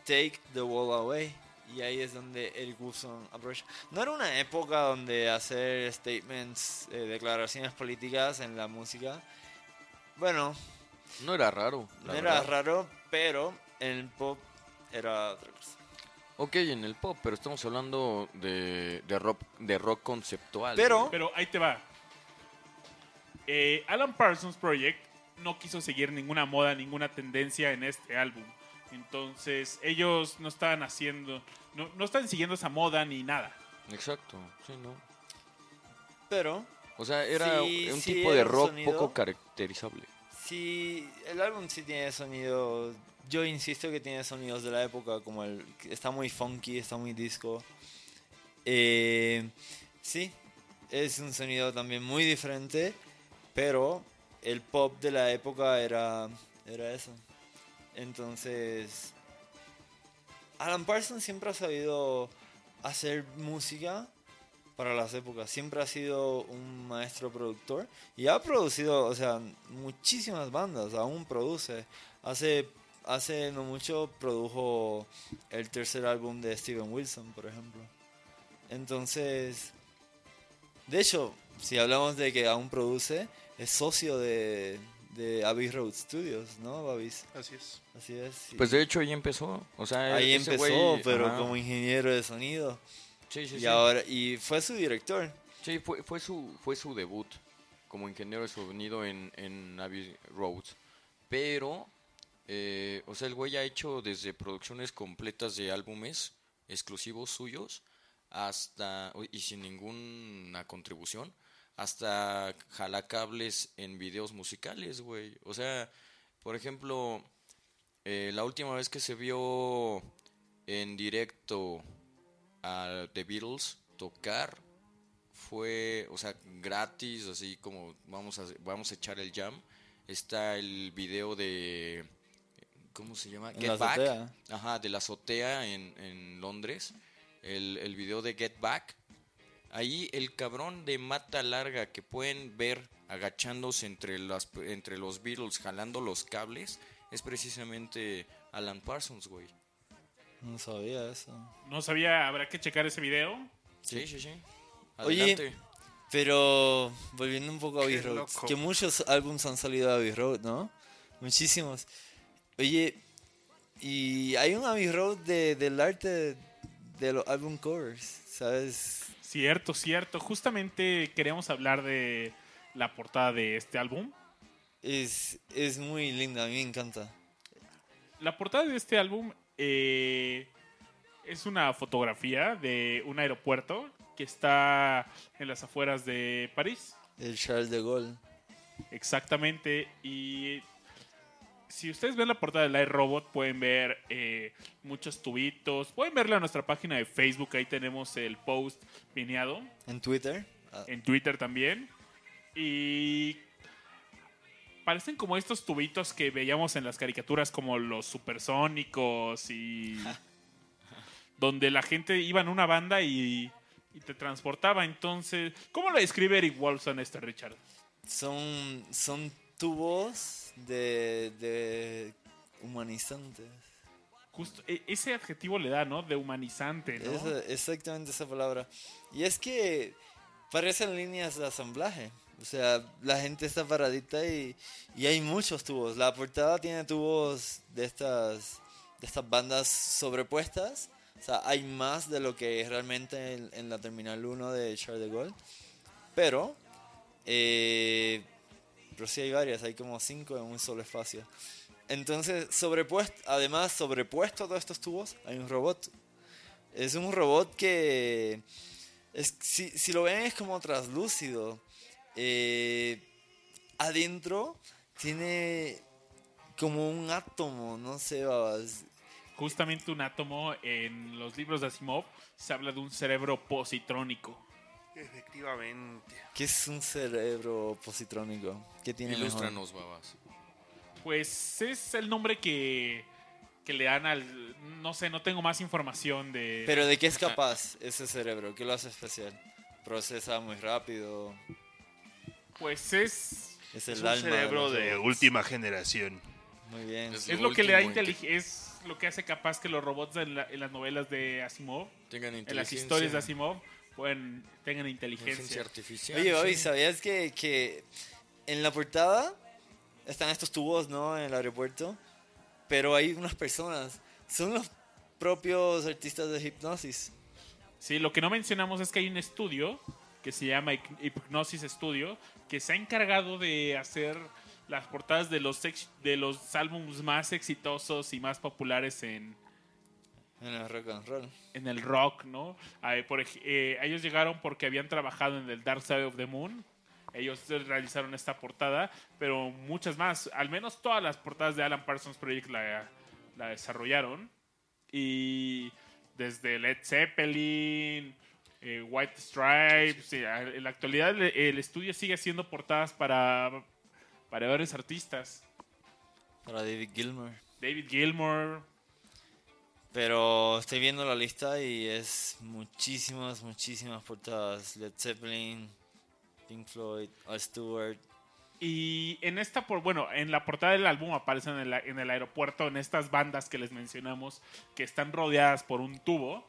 take the wall away. Y ahí es donde Eric Wilson aprovecha. No era una época donde hacer statements, eh, declaraciones políticas en la música. Bueno, No era raro. no era verdad. raro, pero en el pop era otra cosa. Ok, en el pop, pero estamos hablando de, de rock, de rock conceptual. Pero- Pero ahí te va. Eh, Alan Parsons Project no quiso seguir ninguna moda, ninguna tendencia en este álbum. Entonces, ellos no estaban haciendo. No, no están siguiendo esa moda ni nada. Exacto, sí, ¿no? Pero O sea, era Sí, un sí, tipo de rock sonido. poco caracterizable. Sí, el álbum sí tiene sonido. Yo insisto que tiene sonidos de la época, como el. Está muy funky, está muy disco. Eh, sí, es un sonido también muy diferente, pero el pop de la época era, era eso. Entonces. Alan Parsons siempre ha sabido hacer música para las épocas. Siempre ha sido un maestro productor y ha producido, o sea, muchísimas bandas. Aún produce. Hace, hace no mucho produjo el tercer álbum de Steven Wilson, por ejemplo. Entonces, de hecho, si hablamos de que aún produce, es socio de, de Abbey Road Studios, ¿no, Babis? Así es. Así es. sí. Pues de hecho ahí empezó. O sea, Ahí ese empezó, güey- pero ajá. como ingeniero de sonido. Sí, sí, y sí. ahora y fue su director. Sí, fue, fue, su, fue su debut como ingeniero de sonido en, en Abbey Road. Pero, eh, o sea, el güey ha hecho desde producciones completas de álbumes exclusivos suyos hasta, y sin ninguna contribución, hasta jalacables en videos musicales, güey. O sea, por ejemplo, eh, la última vez que se vio en directo a The Beatles tocar fue, o sea, gratis, así como vamos a, vamos a echar el jam. Está el video de, ¿cómo se llama? En la azotea. Ajá, de la azotea en, en Londres. El, el video de Get Back. Ahí el cabrón de mata larga que pueden ver agachándose entre, las, entre los Beatles jalando los cables es precisamente Alan Parsons, güey. No sabía eso. No sabía, habrá que checar ese video. Sí, sí, sí. Oye, Adelante. Pero volviendo un poco a Abbey Road, loco. que muchos álbums han salido de Abbey Road, ¿no? Muchísimos. Oye, y hay un Abbey Road de, del arte de, de los álbum covers, ¿sabes? Cierto, cierto. Justamente queríamos hablar de la portada de este álbum. Es, es muy linda, a mí me encanta. La portada de este álbum eh, es una fotografía de un aeropuerto que está en las afueras de París. El Charles de Gaulle. Exactamente. Y si ustedes ven la portada del iRobot, pueden ver eh, muchos tubitos. Pueden verla en nuestra página de Facebook. Ahí tenemos el post pineado. En Twitter. ah, En Twitter también. Y parecen como estos tubitos que veíamos en las caricaturas, como los supersónicos y. donde la gente iba en una banda y, y te transportaba. Entonces, ¿cómo lo describe Eric Wolfson este Richard? son, son tubos de, de humanizantes. Justo, e- ese adjetivo le da, ¿no? De humanizante, ¿no? Es exactamente esa palabra. Y es que parecen líneas de asamblaje. O sea, la gente está paradita y, y hay muchos tubos. La portada tiene tubos de estas, de estas bandas sobrepuestas. O sea, hay más de lo que realmente en, en la Terminal 1 de Charles de Gaulle. Pero, eh, pero sí hay varias, hay como cinco en un solo espacio. Entonces, sobrepuesto, además, sobrepuesto a todos estos tubos, hay un robot. Es un robot que, es, si, si lo ven, es como traslúcido. Eh, adentro tiene como un átomo, no sé, babas. Justamente un átomo en los libros de Asimov se habla de un cerebro positrónico. Efectivamente. ¿Qué es un cerebro positrónico? ¿Qué tiene mejor? Ilústranos, babas. Pues es el nombre que, que le dan al... No sé, no tengo más información de... Pero ¿de qué es capaz ese cerebro? ¿Qué lo hace especial? Procesa muy rápido. Pues es... Es el Es un alma de cerebro de última generación. Muy bien. Es Es Lo lo que le da inteligencia, es lo que hace capaz que los robots en, la- en las novelas de Asimov, Tengan en las historias de Asimov, pueden, tengan Inteligencia inteligencia. artificial. Oye, Bobby. ¿sabías que, que en la portada están estos tubos, ¿no? En el aeropuerto. Pero hay unas personas. Son los propios artistas de hipnosis. Sí, lo que no mencionamos es que hay un estudio que se llama Hip- Hypnosis Studio que se ha encargado de hacer las portadas de los ex- de los álbumes más exitosos y más populares en, En el rock and roll. en el rock, ¿no? Por eh, ellos llegaron porque habían trabajado en el Dark Side of the Moon. Ellos realizaron esta portada, pero muchas más. Al menos todas las portadas de Alan Parsons Project la, la desarrollaron. Y desde Led Zeppelin, eh, White Stripes, a- en la actualidad el, el estudio sigue haciendo portadas para, para varios artistas. Para David Gilmour. David Gilmour, Pero estoy viendo la lista y es muchísimas, muchísimas portadas. Led Zeppelin, Pink Floyd, Al Stewart. Y en esta, por bueno, en la portada del álbum aparecen en, la- en el aeropuerto, en estas bandas que les mencionamos, que están rodeadas por un tubo.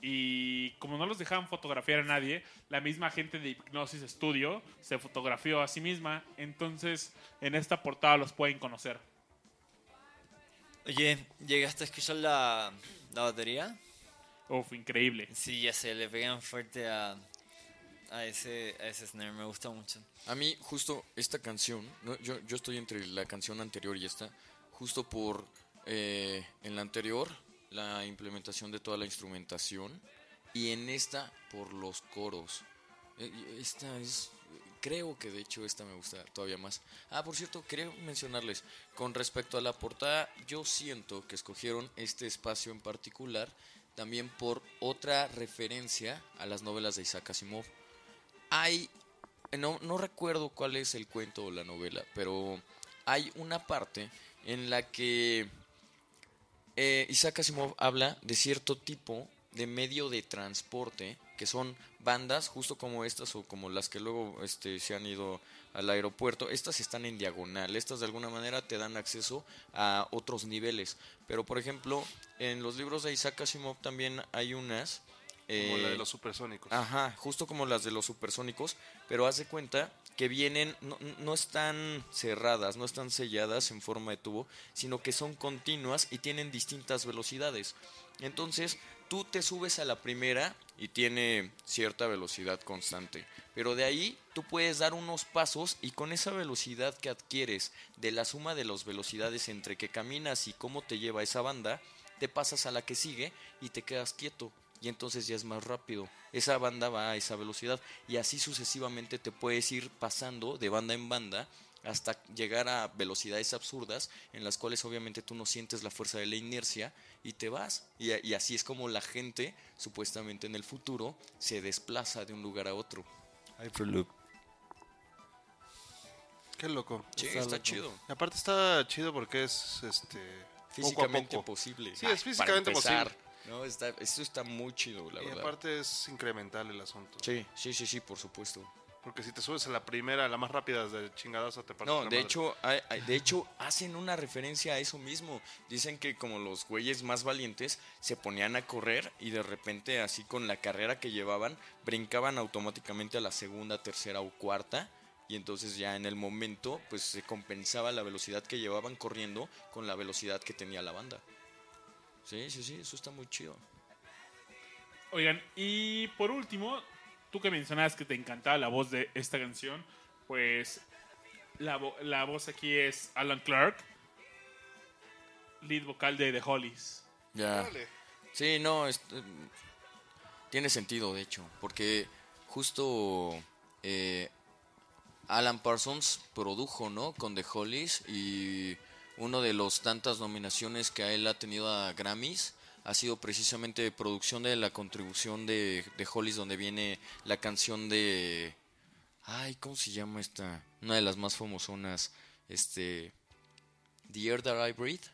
Y como no los dejaban fotografiar a nadie, la misma gente de Hypnosis Studio se fotografió a sí misma. Entonces, en esta portada los pueden conocer. Oye, ¿llegaste a escuchar la, la batería? Uf, increíble. Sí, ya sé, le pegan fuerte a, a, ese, a ese snare, me gusta mucho. A mí, justo esta canción, ¿no? yo, yo estoy entre la canción anterior y esta, justo por eh, en la anterior, la implementación de toda la instrumentación, y en esta, por los coros. Eh, Esta es. Creo que de hecho esta me gusta todavía más. Ah, por cierto, quería mencionarles, con respecto a la portada, yo siento que escogieron este espacio en particular también por otra referencia a las novelas de Isaac Asimov. Hay no, no recuerdo cuál es el cuento o la novela, pero hay una parte en la que eh, Isaac Asimov habla de cierto tipo de medio de transporte, que son bandas justo como estas o como las que luego este, se han ido al aeropuerto. Estas están en diagonal, estas de alguna manera te dan acceso a otros niveles. Pero por ejemplo, en los libros de Isaac Asimov también hay unas... Como la eh, de los supersónicos. Ajá, justo como las de los supersónicos, pero haz de cuenta que vienen, no, no están cerradas, no están selladas en forma de tubo, sino que son continuas y tienen distintas velocidades. Entonces, tú te subes a la primera y tiene cierta velocidad constante, pero de ahí tú puedes dar unos pasos y con esa velocidad que adquieres de la suma de las velocidades entre que caminas y cómo te lleva esa banda, te pasas a la que sigue y te quedas quieto y entonces ya es más rápido. Esa banda va a esa velocidad y así sucesivamente te puedes ir pasando de banda en banda hasta llegar a velocidades absurdas en las cuales obviamente tú no sientes la fuerza de la inercia y te vas. Y, y así es como la gente supuestamente en el futuro se desplaza de un lugar a otro. Hyperloop. Qué loco. Sí, Está está, loco. chido. Y aparte está chido porque es este Físicamente poco. posible. Sí, Ah, es físicamente para empezar, posible. No, está, esto está muy chido, la Y verdad. aparte es incremental el asunto. Sí, sí, sí, sí, por supuesto. Porque si te subes a la primera, la más rápida de chingadazo, te partes No, la de madre. hecho, hay- hay- de hecho hacen una referencia a eso mismo. Dicen que como los güeyes más valientes se ponían a correr y de repente así con la carrera que llevaban brincaban automáticamente a la segunda, tercera o cuarta y entonces ya en el momento pues se compensaba la velocidad que llevaban corriendo con la velocidad que tenía la banda. Sí, sí, sí, eso está muy chido. Oigan, y por último, tú que mencionabas que te encantaba la voz de esta canción, pues la, vo- la voz aquí es Alan Clark, lead vocal de The Hollies. Ya. Sí, no, es- eh, tiene sentido, de hecho, porque justo eh, Alan Parsons produjo, ¿no? Con The Hollies y uno de los tantas nominaciones que a él ha tenido a Grammys ha sido precisamente producción de la contribución de, de Hollies donde viene la canción de... Ay, ¿cómo se llama esta? Una de las más famosonas, este... The Air That I Breathe.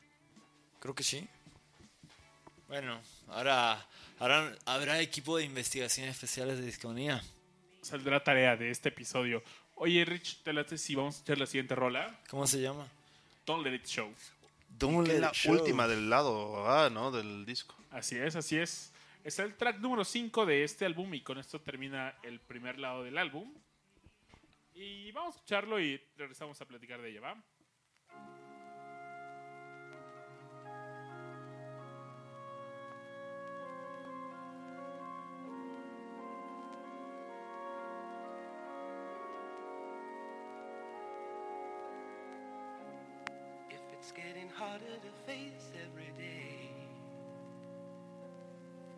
Creo que sí. Bueno, ahora, ahora habrá equipo de investigación especiales de discomanía. Saldrá tarea de este episodio. Oye, Rich, te late si vamos a echar la siguiente rola. ¿Cómo se llama? Don't Let It Show. Let es la Show. última del lado A, ¿no? Del disco. Así es, así es. Es el track número 5 de este álbum y con esto termina el primer lado del álbum. Y vamos a escucharlo y regresamos a platicar de ella, ¿va? It's getting harder to face every day,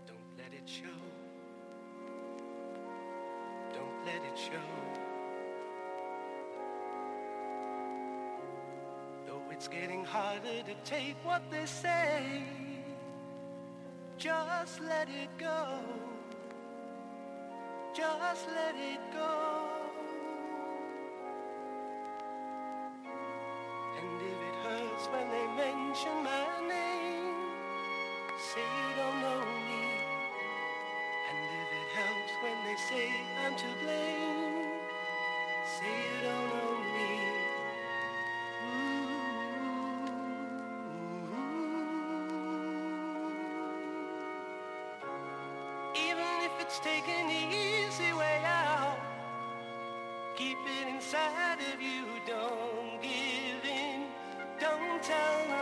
don't let it show. Don't let it show. Though it's getting harder to take what they say, just let it go. Just let it go. And if it hurts when they mention my name, say you don't know me. And if it helps when they say I'm to blame, say you don't know me. Ooh. Even if it's taking the easy way out. Keep it inside of you, don't. Don't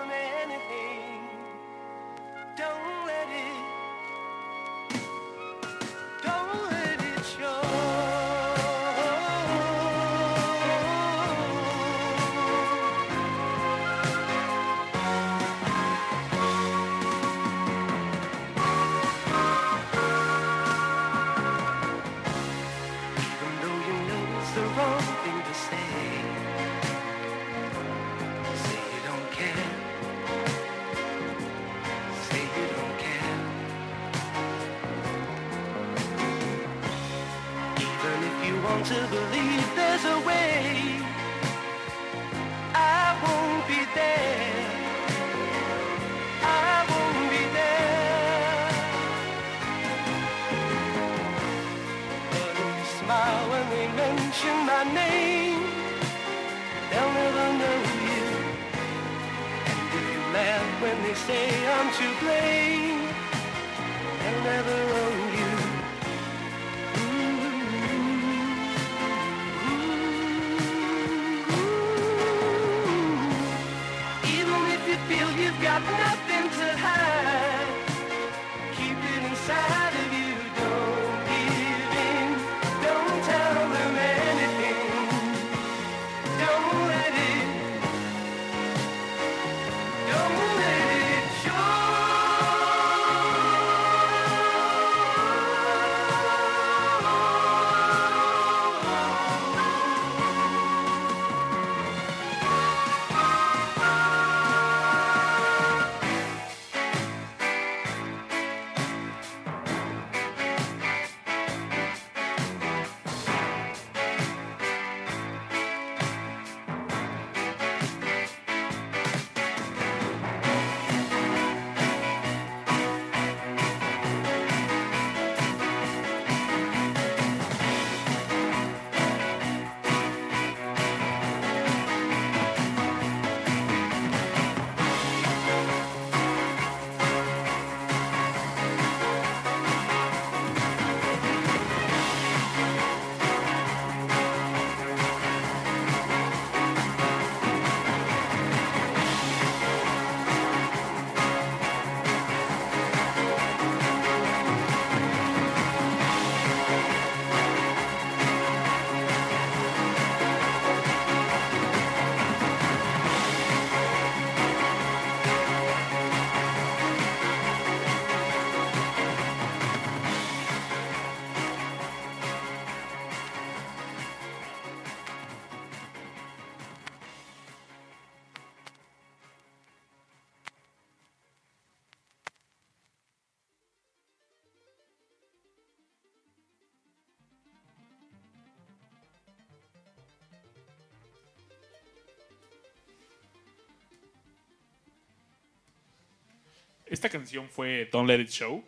Esta canción fue Don't Let It Show.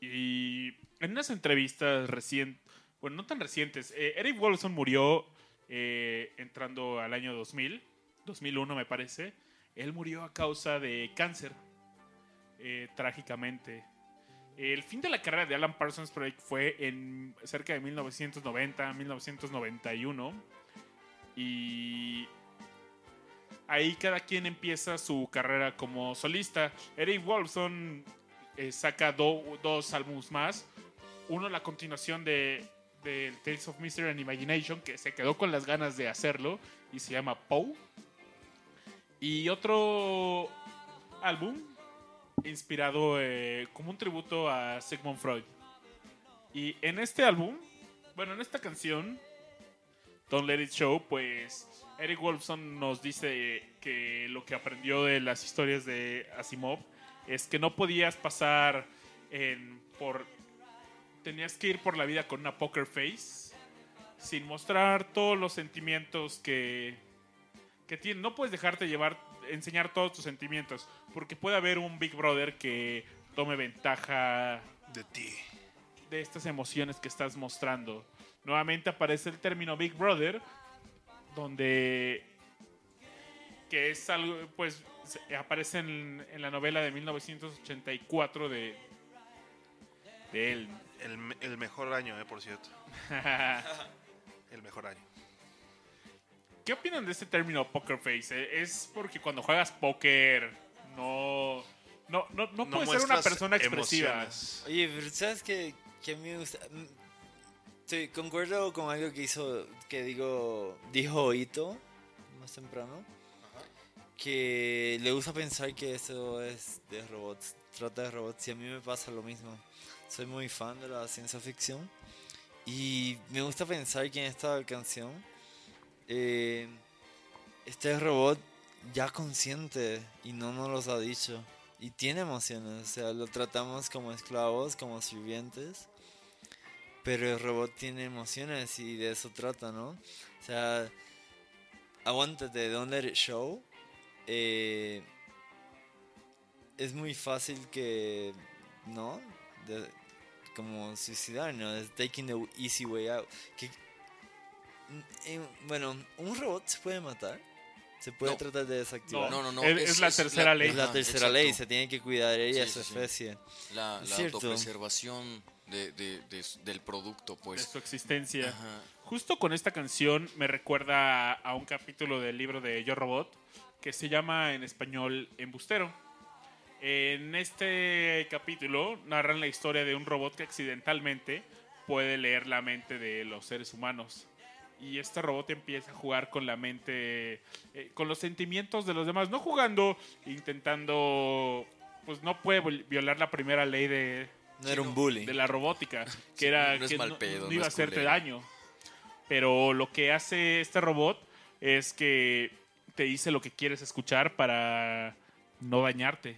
Y en unas entrevistas recientes, bueno, no tan recientes, eh, Eric Wolfson murió eh, entrando al año 2000, 2001 me parece. Él murió a causa de cáncer, eh, trágicamente. El fin de la carrera de Alan Parsons Project fue en cerca de 1990, 1991. Y ahí cada quien empieza su carrera como solista. Eric Wolfson eh, saca do- dos álbumes más. Uno la continuación de, de Tales of Mystery and Imagination, que se quedó con las ganas de hacerlo y se llama Poe. Y otro álbum inspirado eh, como un tributo a Sigmund Freud. Y en este álbum, bueno, en esta canción, Don't Let It Show, pues Eric Wolfson nos dice que lo que aprendió de las historias de Asimov es que no podías pasar en, por... Tenías que ir por la vida con una poker face sin mostrar todos los sentimientos que, que tiene. No puedes dejarte llevar, enseñar todos tus sentimientos, porque puede haber un Big Brother que tome ventaja De ti. de estas emociones que estás mostrando. Nuevamente aparece el término Big Brother, donde que es algo, pues aparece en, en la novela de 1984 de, de él. El, el mejor año, eh, por cierto. El mejor año. ¿Qué opinan de este término poker face? Eh, ¿Es porque cuando juegas póker no, no, no, no, No puedes ser una persona expresiva? emociones. Oye, pero ¿sabes qué, qué me gusta? Sí, concuerdo con algo que hizo, que digo, dijo Ito más temprano, que le gusta pensar que eso es de robots, trata de robots, y a mí me pasa lo mismo. Soy muy fan de la ciencia ficción y me gusta pensar que en esta canción eh, este robot ya consciente y no nos los ha dicho y tiene emociones, o sea, lo tratamos como esclavos, como sirvientes, pero el robot tiene emociones y de eso trata, ¿no? O sea, aguántate, don't let it show. eh, es muy fácil que, ¿no? De- como suicidarnos, es taking the easy way out. Que, eh, bueno, ¿un robot se puede matar? ¿Se puede No. tratar de desactivar? No, no, no. Es- es la tercera ley. Es la tercera ley, exacto. se tiene que cuidar ella, Sí, su sí, sí. especie. La, la Cierto. autopreservación de, de- de- del producto, de pues. su existencia. Ajá. Justo con esta canción me recuerda a un capítulo del libro de Yo Robot que se llama en español Embustero. En este capítulo narran la historia de un robot que accidentalmente puede leer la mente de los seres humanos. Y este robot empieza a jugar con la mente, eh, con los sentimientos de los demás, no jugando, intentando, pues no puede violar la primera ley de, No era un bully. de la robótica, que era no es que mal pedo, no no iba a hacerte culero. daño. Pero lo que hace este robot es que te dice lo que quieres escuchar para no dañarte.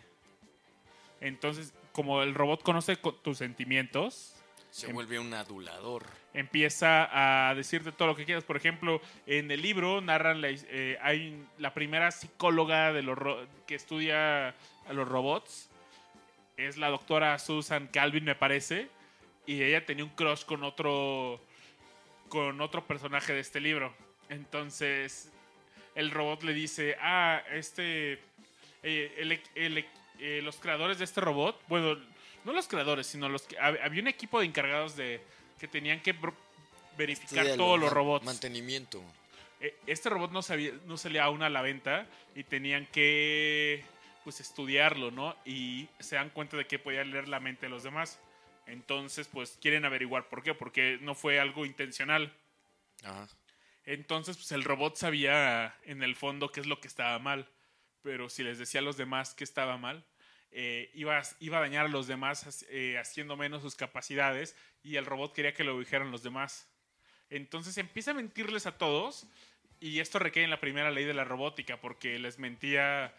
Entonces, como el robot conoce co- tus sentimientos, Se Em- vuelve un adulador. empieza a decirte todo lo que quieras. Por ejemplo, en el libro narran la, eh, hay la primera psicóloga de los que estudia a los robots. Es la doctora Susan Calvin, me parece. Y ella tenía un crush con otro con otro personaje de este libro. Entonces, el robot le dice, ah, este, eh, el- el- eh, los creadores de este robot, bueno, no los creadores, sino los que, hab- había un equipo de encargados de que tenían que verificar todos los robots. Mantenimiento. Eh, Este robot no, sabía, no salía aún a la venta y tenían que pues estudiarlo, ¿no? Y se dan cuenta de que podía leer la mente de los demás. Entonces, pues quieren averiguar por qué, porque no fue algo intencional. Ajá. Entonces, pues el robot sabía en el fondo qué es lo que estaba mal. Pero si les decía a los demás que estaba mal, eh, iba, a- iba a dañar a los demás eh, haciendo menos sus capacidades y el robot quería que lo dijeran los demás. Entonces empieza a mentirles a todos y esto recae en la primera ley de la robótica porque les mentía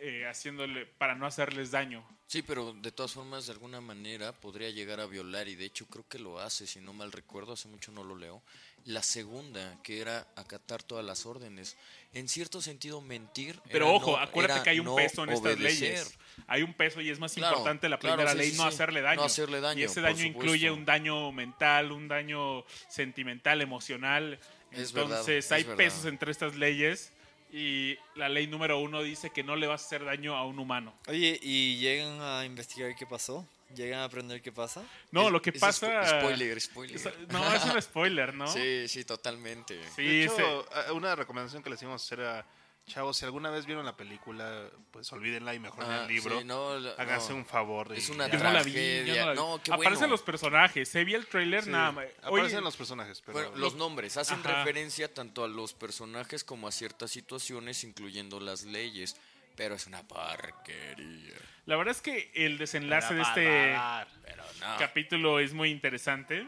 eh, haciéndole para no hacerles daño. Sí, pero de todas formas, de alguna manera podría llegar a violar, y de hecho creo que lo hace, si no mal recuerdo, hace mucho no lo leo. La segunda, que era acatar todas las órdenes. En cierto sentido, mentir. Pero ojo, no- acuérdate que hay un no peso en estas obedecer. leyes. Hay un peso y es más Claro, importante la claro, primera sí, ley sí, no sí. hacerle daño. No hacerle daño, Y ese daño supuesto. incluye un daño mental, un daño sentimental, emocional. Es verdad, Entonces es hay verdad. pesos entre estas leyes y la ley número uno dice que no le vas a hacer daño a un humano. Oye, ¿y llegan a investigar qué pasó? ¿Llegan a aprender qué pasa? No, Es- lo que es pasa... spo- Spoiler, spoiler. es- no, es un spoiler, ¿no? Sí, sí, totalmente. Sí, De hecho, a- una recomendación que les íbamos a hacer a chavos, si alguna vez vieron la película, pues olvídenla y mejor Ah, lean el libro. sí, no, Háganse no. un favor. Es una yo no la vi, yo tragedia. no la vi. No, qué Aparecen bueno. los personajes, se vi el trailer, Sí, nada más. Oye, Aparecen los personajes, pero... Bueno, los nombres hacen Ajá. referencia tanto a los personajes como a ciertas situaciones, incluyendo las leyes. Pero es una parquería. La verdad es que el desenlace de este... parar. Pero no. capítulo es muy interesante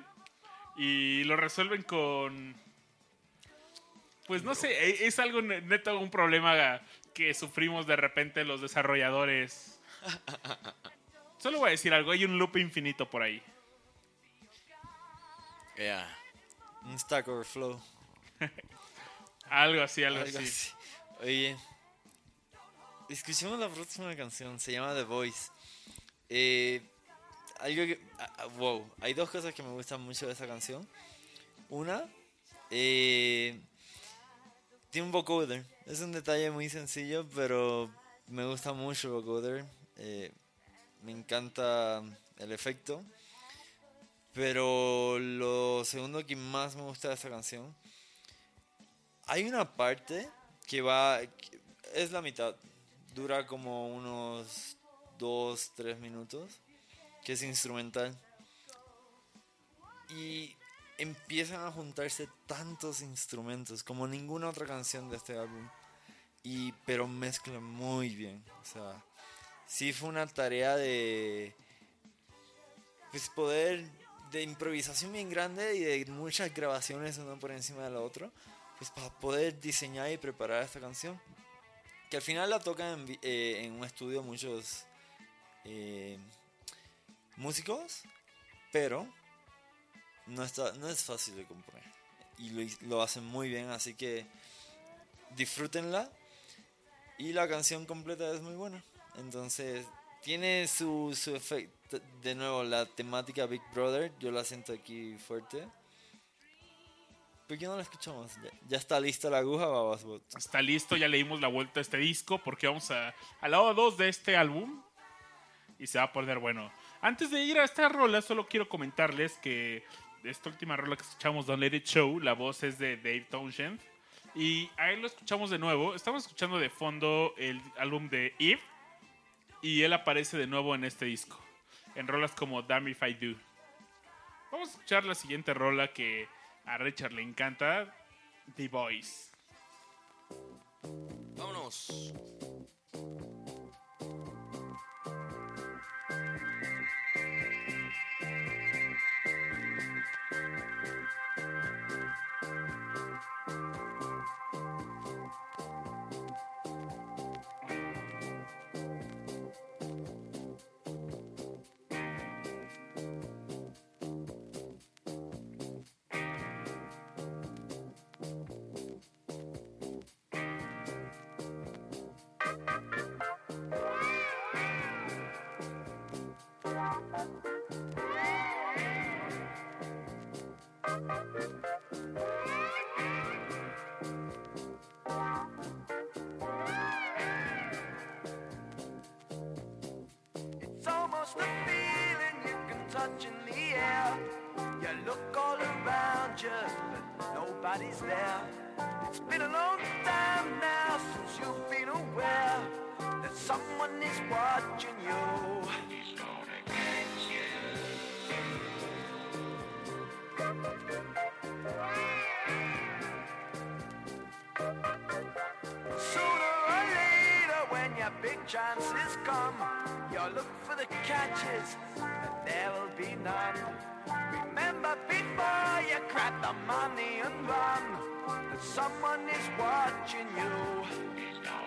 y lo resuelven con pues no sé e- es algo ne- neto un problema que sufrimos de repente los desarrolladores solo voy a decir algo hay un loop infinito por ahí Ya. Un Stack Overflow. algo así algo, algo así. así. Oye, escuchemos la próxima canción, se llama The Voice. Eh, algo que. ah, ah, wow, hay dos cosas que me gustan mucho de esa canción. Una, eh, tiene un vocoder. Es un detalle muy sencillo, pero me gusta mucho el vocoder. Eh, me encanta el efecto. Pero lo segundo que más me gusta de esta canción hay una parte que va. es la mitad. Dura como unos 2, 3 minutos. Que es instrumental. Y empiezan a juntarse tantos instrumentos como ninguna otra canción de este álbum. Y, pero mezclan muy bien. O sea, sí fue una tarea de. Pues poder. de improvisación bien grande y de muchas grabaciones una por encima de la otra pues para poder diseñar y preparar esta canción. Que al final la tocan en, eh, en un estudio muchos eh, músicos, pero no, está, no es fácil de componer. Y lo, hacen muy bien, así que disfrútenla. Y la canción completa es muy buena. Entonces, tiene su, su efecto. De nuevo, la temática Big Brother, yo la siento aquí fuerte. ¿Por qué no la escuchamos? Ya, está lista la aguja, Babasbot. Está listo, ya le dimos la vuelta a este disco porque vamos a, al lado 2 de este álbum y se va a poner bueno. Antes de ir a esta rola, solo quiero comentarles que esta última rola que escuchamos, Don't Let It Show, la voz es de Dave Townshend y a él lo escuchamos de nuevo. Estamos escuchando de fondo el álbum de Eve y él aparece de nuevo en este disco, en rolas como Damn If I Do. Vamos a escuchar la siguiente rola que a Richard le encanta, The Voice. Vámonos. Nobody's there. It's been a long time now since you've been aware that someone is watching you. Sooner or later, when your big chances come, you'll look for the catches, but there will be none. Remember before you grab the money and run, that someone is watching you.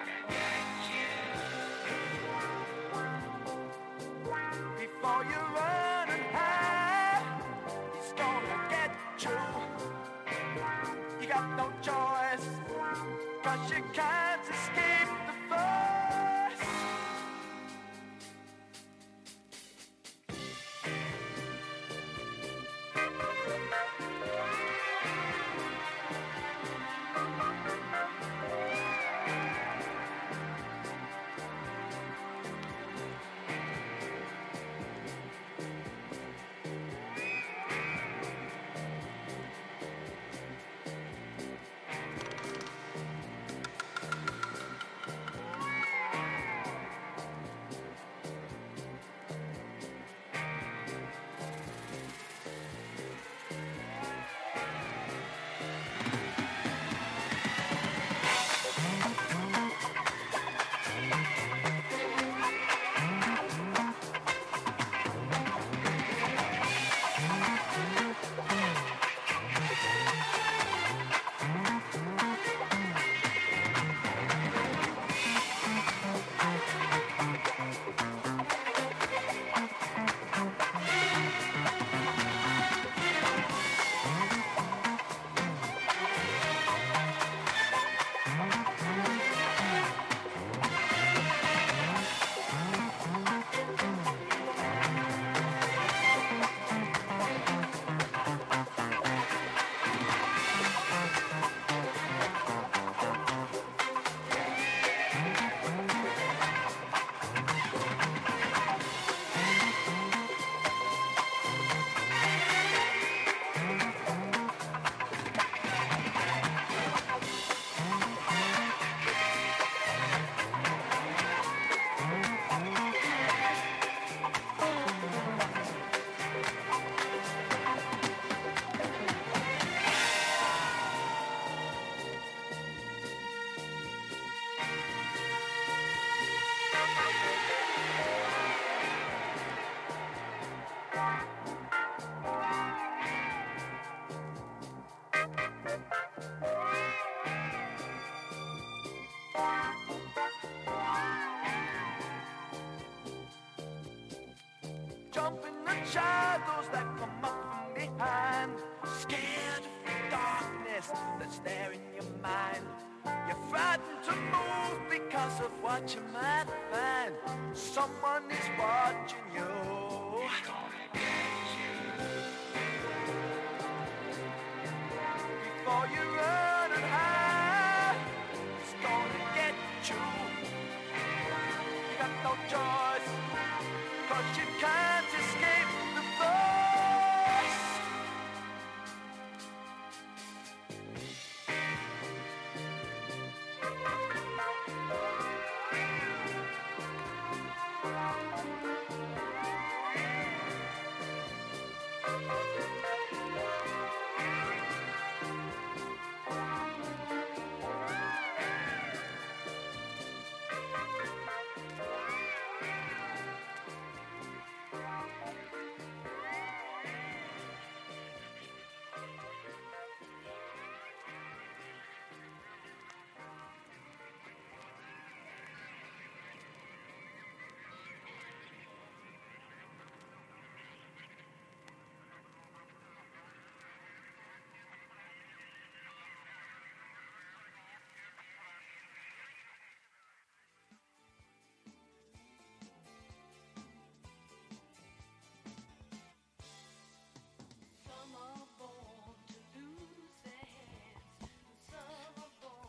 watch your mind.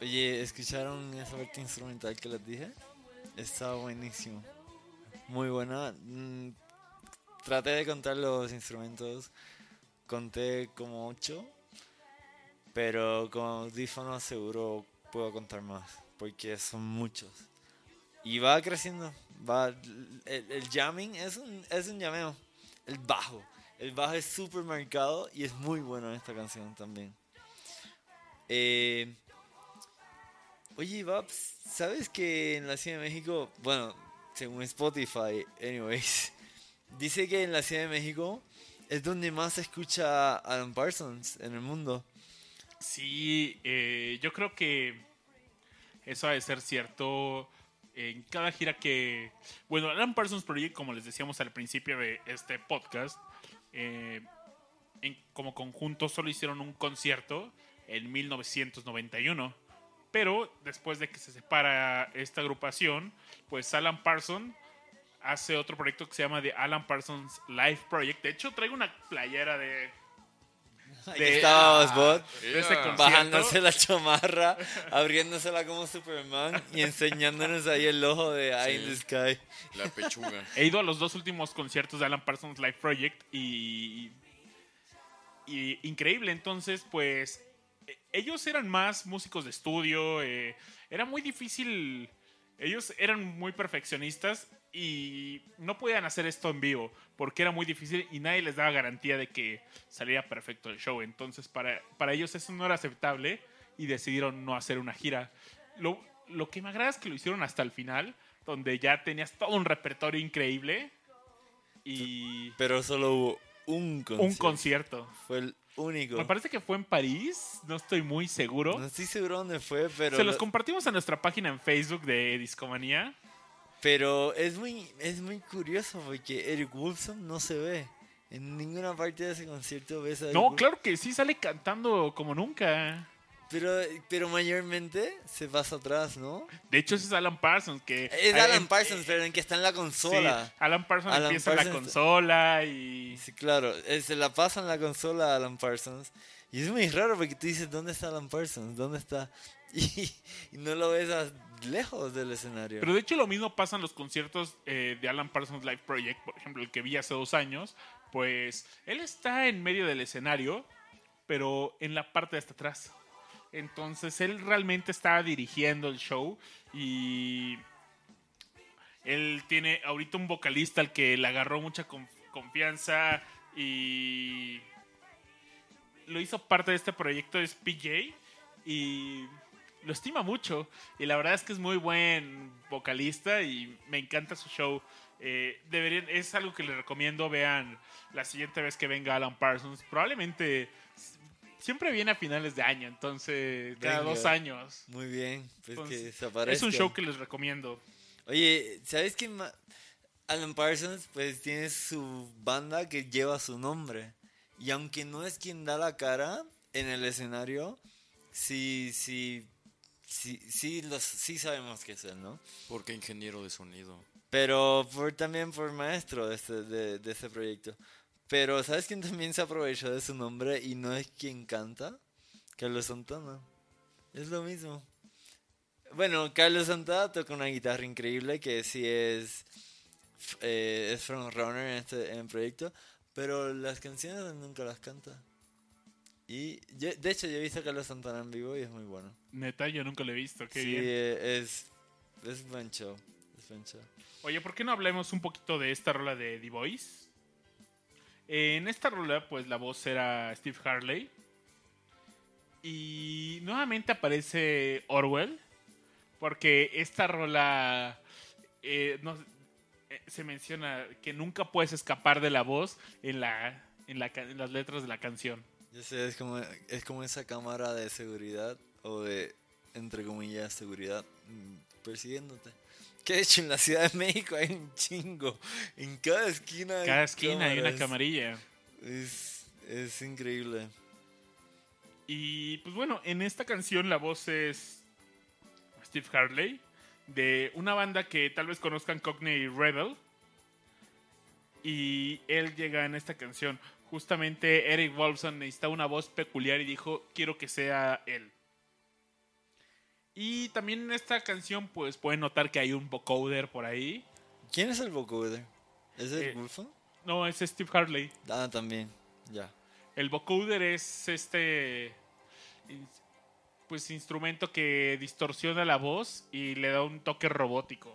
Oye, ¿escucharon esa parte instrumental que les dije? Estaba buenísimo. Muy buena. Mm, Traté de contar los instrumentos. Conté como 8. Pero con audífonos seguro puedo contar más. Porque son muchos. Y va creciendo. Va, el, el jamming es un, es un llameo. El bajo. El bajo es súper marcado y es muy bueno en esta canción también. Eh, Oye, Babs, ¿sabes que en la Ciudad de México, bueno, según Spotify, anyways, dice que en la Ciudad de México es donde más se escucha Alan Parsons en el mundo? Sí, eh, yo creo que eso ha de ser cierto en cada gira que... Bueno, Alan Parsons Project, como les decíamos al principio de este podcast, eh, como conjunto solo hicieron un concierto en 1991. Pero después de que se separa esta agrupación, pues Alan Parsons hace otro proyecto que se llama The Alan Parsons Live Project. De hecho, traigo una playera de, Ahí De- de ese concierto. bajándose la chamarra, abriéndosela como Superman y enseñándonos ahí el ojo de Eye in the Sky. La pechuga. He ido a los dos últimos conciertos de Alan Parsons Live Project y, y increíble. Entonces, pues ellos eran más músicos de estudio. eh, era muy difícil. Ellos eran muy perfeccionistas y no podían hacer esto en vivo porque era muy difícil y nadie les daba garantía de que saliera perfecto el show. Entonces, para, para ellos eso no era aceptable y decidieron no hacer una gira. Lo, lo que me agrada es que lo hicieron hasta el final, donde ya tenías todo un repertorio increíble y Pero solo hubo un concierto. un concierto. Fue el único. Me parece que fue en París, no estoy muy seguro. No estoy seguro dónde fue, pero... Se los lo- compartimos en nuestra página en Facebook de Discomanía. Pero es muy, es muy curioso porque Eric Wilson no se ve. En ninguna parte de ese concierto ves a Eric No, claro que sí, sale cantando como nunca. Pero, pero mayormente se pasa atrás, ¿no? De hecho, ese es Alan Parsons. que Es eh, Alan em- Parsons, pero en que está en la sí, consola. Alan Parsons Alan empieza en la Parsons- consola y... Sí, claro, eh, se la pasa en la consola a Alan Parsons. Y es muy raro porque tú dices, ¿dónde está Alan Parsons? ¿Dónde está? Y, y no lo ves a- lejos del escenario. Pero de hecho lo mismo pasa en los conciertos eh, de Alan Parsons Live Project, por ejemplo, el que vi hace dos años. Pues él está en medio del escenario, pero en la parte de hasta atrás. Entonces él realmente está dirigiendo el show y él tiene ahorita un vocalista al que le agarró mucha conf- confianza y lo hizo parte de este proyecto es PJ y lo estima mucho y la verdad es que es muy buen vocalista y me encanta su show. Eh, deberían, es algo que les recomiendo vean la siguiente vez que venga Alan Parsons. Probablemente siempre viene a finales de año, entonces cada Venga. dos años. Muy bien, pues que Entonces, es un show que les recomiendo. Oye, ¿sabes qué? ma- Alan Parsons pues tiene su banda que lleva su nombre. Y aunque no es quien da la cara en el escenario, sí, sí, sí, sí, los, sí sabemos que es él, ¿no? Porque ingeniero de sonido. Pero por, también por maestro de ese, de, de ese proyecto. Pero ¿sabes quién también se aprovechó de su nombre y no es quien canta? Carlos Santana. Es lo mismo. Bueno, Carlos Santana toca una guitarra increíble que sí es, eh, es frontrunner en este en el proyecto, pero las canciones nunca las canta. Y yo- de hecho yo he visto a Carlos Santana en vivo y es muy bueno. Neta, yo nunca lo he visto. Qué sí, bien. eh, es, es buen show. Es buen show. Oye, ¿por qué no hablemos un poquito de esta rola de The Voice? En esta rola, pues la voz era Steve Harley. Y nuevamente aparece Orwell. Porque esta rola eh, no- eh, se menciona que nunca puedes escapar de la voz en, la, en, las letras de la canción. Yo sé, es como, es como esa cámara de seguridad o de, entre comillas, seguridad mm, persiguiéndote. Que de hecho en la Ciudad de México hay un chingo. En cada esquina hay Cada esquina hay una cámaras. camarilla. Es, es increíble. Y pues bueno, en esta canción la voz es Steve Harley, de una banda que tal vez conozcan Cockney Rebel. Y él llega en esta canción. Justamente Eric Wolfson necesitaba una voz peculiar y dijo, quiero que sea él. Y también en esta canción pues pueden notar que hay un vocoder por ahí. ¿Quién es el vocoder? ¿Es el Eh, Wolfson? No, es Steve Harley. Ah, también. Ya. El vocoder es este pues instrumento que distorsiona la voz y le da un toque robótico.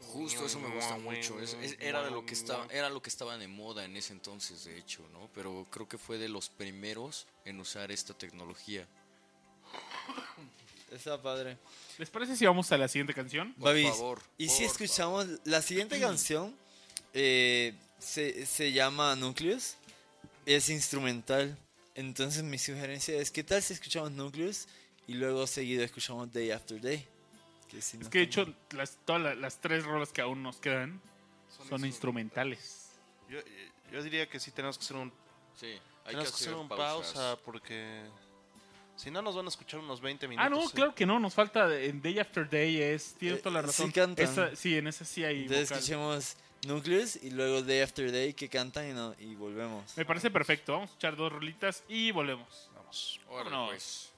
Justo eso me gusta mucho. es- es- era de lo que estaba, era lo que estaba de moda en ese entonces, de hecho, ¿no? Pero creo que fue de los primeros en usar esta tecnología. Está padre. ¿Les parece si vamos a la siguiente canción? Por Babis, favor, y si por escuchamos la siguiente canción, eh, se, se llama Nucleus, es instrumental. Entonces mi sugerencia es, ¿qué tal si escuchamos Nucleus y luego seguido escuchamos Day After Day? Que si Es no que de hecho las, todas la- las tres rolas que aún nos quedan son, instrumentales. Yo, yo diría que sí tenemos que hacer un, Sí, hay tenemos que hacer un pausas. pausa porque si no nos van a escuchar unos 20 minutos. Ah, no, ¿eh? claro que no, nos falta en Day After Day, es, tiene Eh, toda la sí razón. cantan. Esa- sí, en esa sí hay Entonces vocal. escuchemos Nucleus y luego Day After Day que cantan y, no- y volvemos. Me parece perfecto, vamos a escuchar dos rolitas y volvemos. Vamos. Vámonos. pues.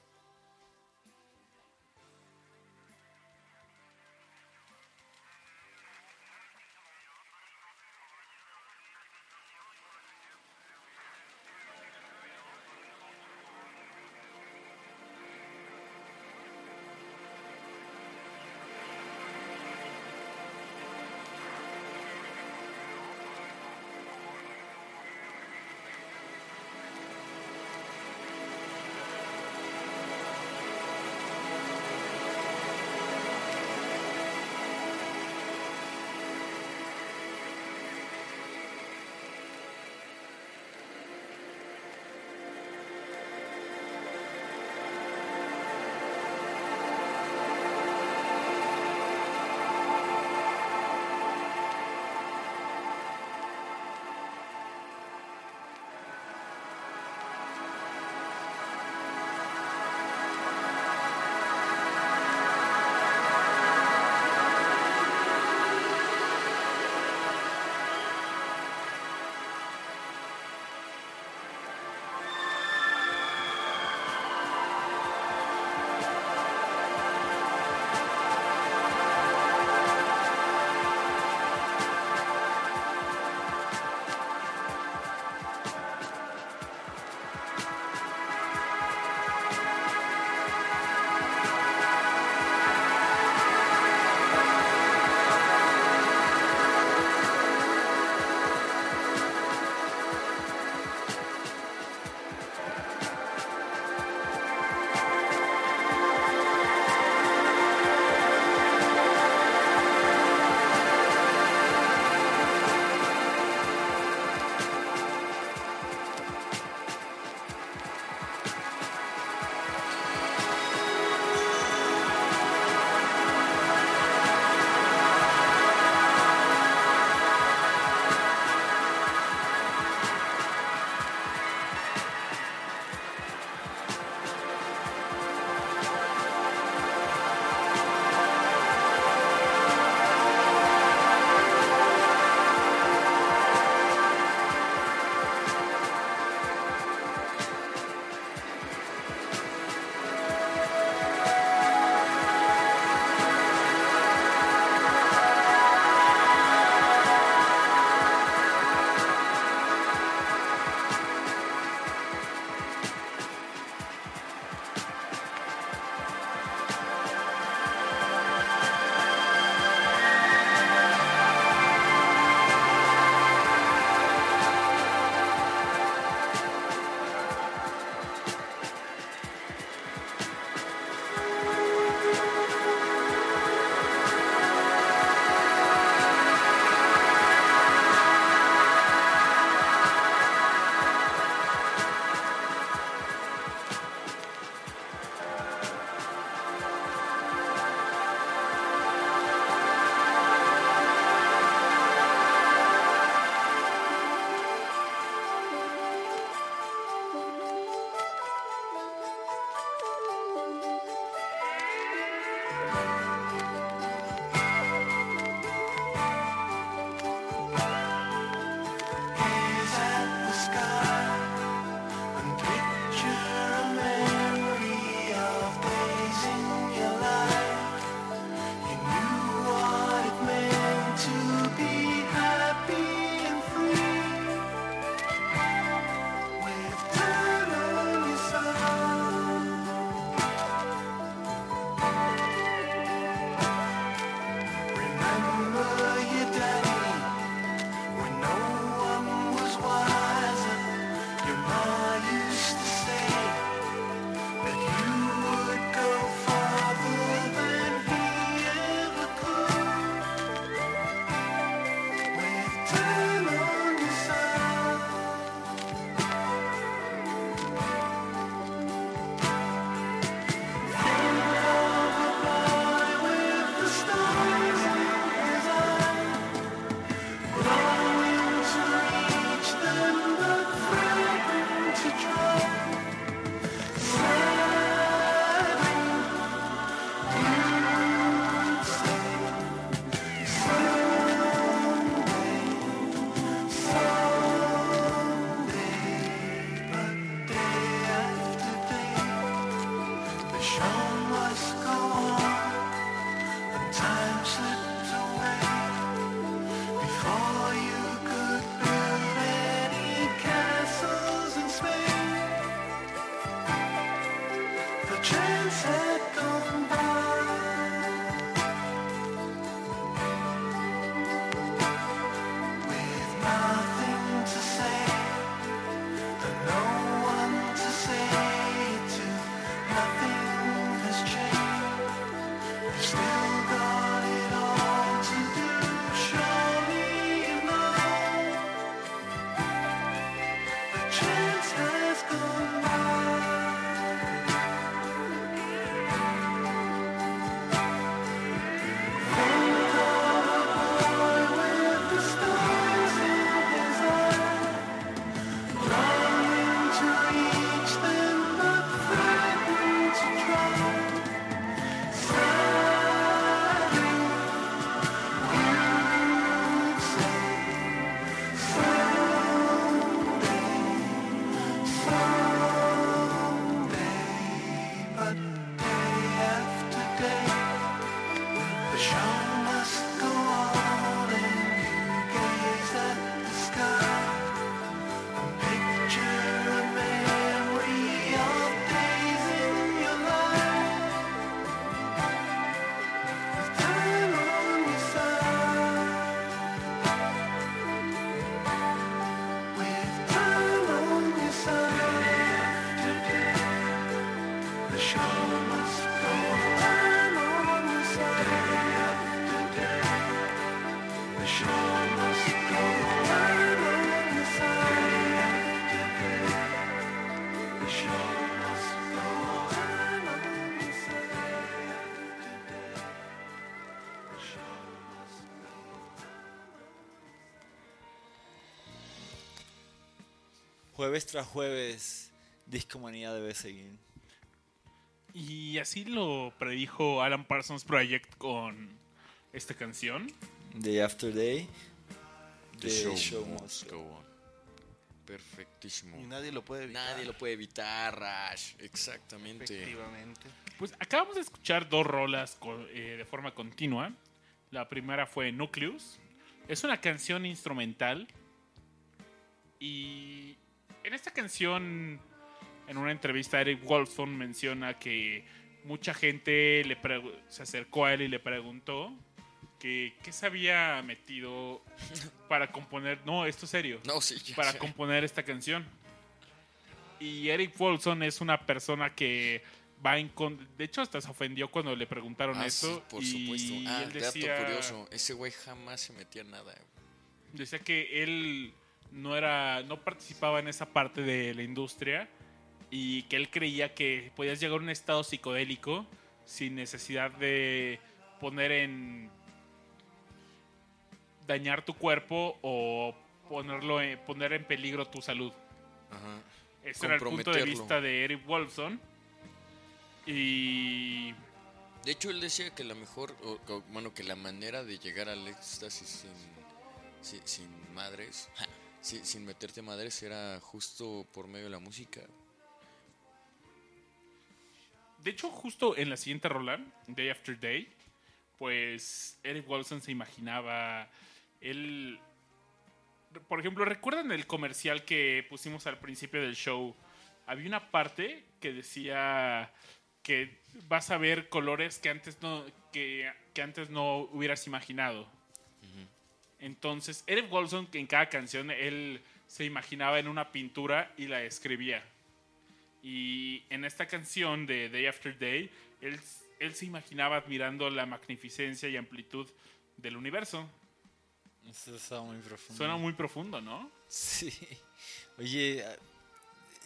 Jueves tras jueves, Discomanía debe seguir. Y así lo predijo Alan Parsons Project con esta canción. Day after day, The show, must go on. Perfectísimo. Y nadie lo puede evitar. Nadie lo puede evitar, Rash. Exactamente. Efectivamente. Pues acabamos de escuchar dos rolas eh, de forma continua. La primera fue Nucleus. Es una canción instrumental. Y en esta canción, en una entrevista, Eric Wolfson menciona que mucha gente le se acercó a él y le preguntó que qué se había metido para componer. No, esto es serio No, sí. para sé. componer esta canción. Y Eric Wolfson es una persona que va en con- de hecho hasta se ofendió cuando le preguntaron Ah, eso sí, por y supuesto. Ah, él dato decía curioso. Ese güey jamás se metía en nada. decía que él no era no participaba en esa parte de la industria y que él creía que podías llegar a un estado psicodélico sin necesidad de poner en dañar tu cuerpo o ponerlo en- poner en peligro tu salud. Ajá. Ese era el punto de vista de Eric Wolfson. Y De hecho, él decía que la mejor, o- o, bueno, que la manera de llegar al éxtasis sin, sin, sin madres, ja, si- sin meterte madres, era justo por medio de la música. de hecho, justo en la siguiente rola, Day After Day, pues Eric Wolfson se imaginaba. Él. Por ejemplo, ¿recuerdan el comercial que pusimos al principio del show? Había una parte que decía que vas a ver colores que antes no, que, que antes no hubieras imaginado. Entonces, Eric Wolfson, que en cada canción él se imaginaba en una pintura y la escribía. Y en esta canción de Day After Day, él, él se imaginaba admirando la magnificencia y amplitud del universo. Eso está muy profundo. Suena muy profundo, ¿no? Sí. Oye,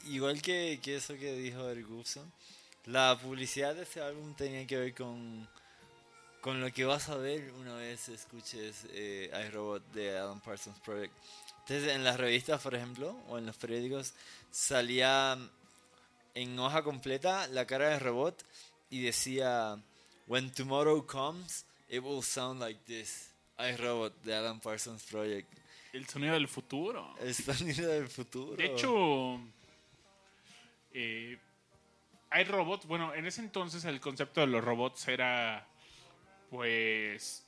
igual que, que eso que dijo Eric Gibson, la publicidad de ese álbum tenía que ver con, con lo que vas a ver una vez escuches eh, iRobot de Alan Parsons Project. Entonces, en las revistas, por ejemplo, o en los periódicos, salía en hoja completa la cara de robot y decía: When tomorrow comes, it will sound like this. iRobot de Alan Parsons Project. El sonido del futuro. El sonido del futuro. De hecho, eh, hay robots. Bueno, en ese entonces el concepto de los robots era, pues,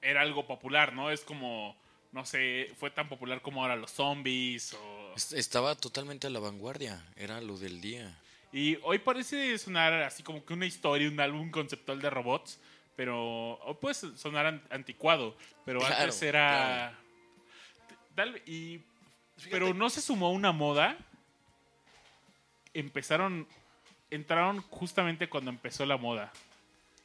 era algo popular, ¿no? Es como, no sé, fue tan popular como ahora los zombies o... Est- Estaba totalmente a la vanguardia, era lo del día. Y hoy parece sonar así como que una historia, un álbum conceptual de robots, pero hoy puede sonar an- anticuado, pero Claro, antes era... Tal- y, pero no se sumó una moda. Empezaron, entraron justamente cuando empezó la moda,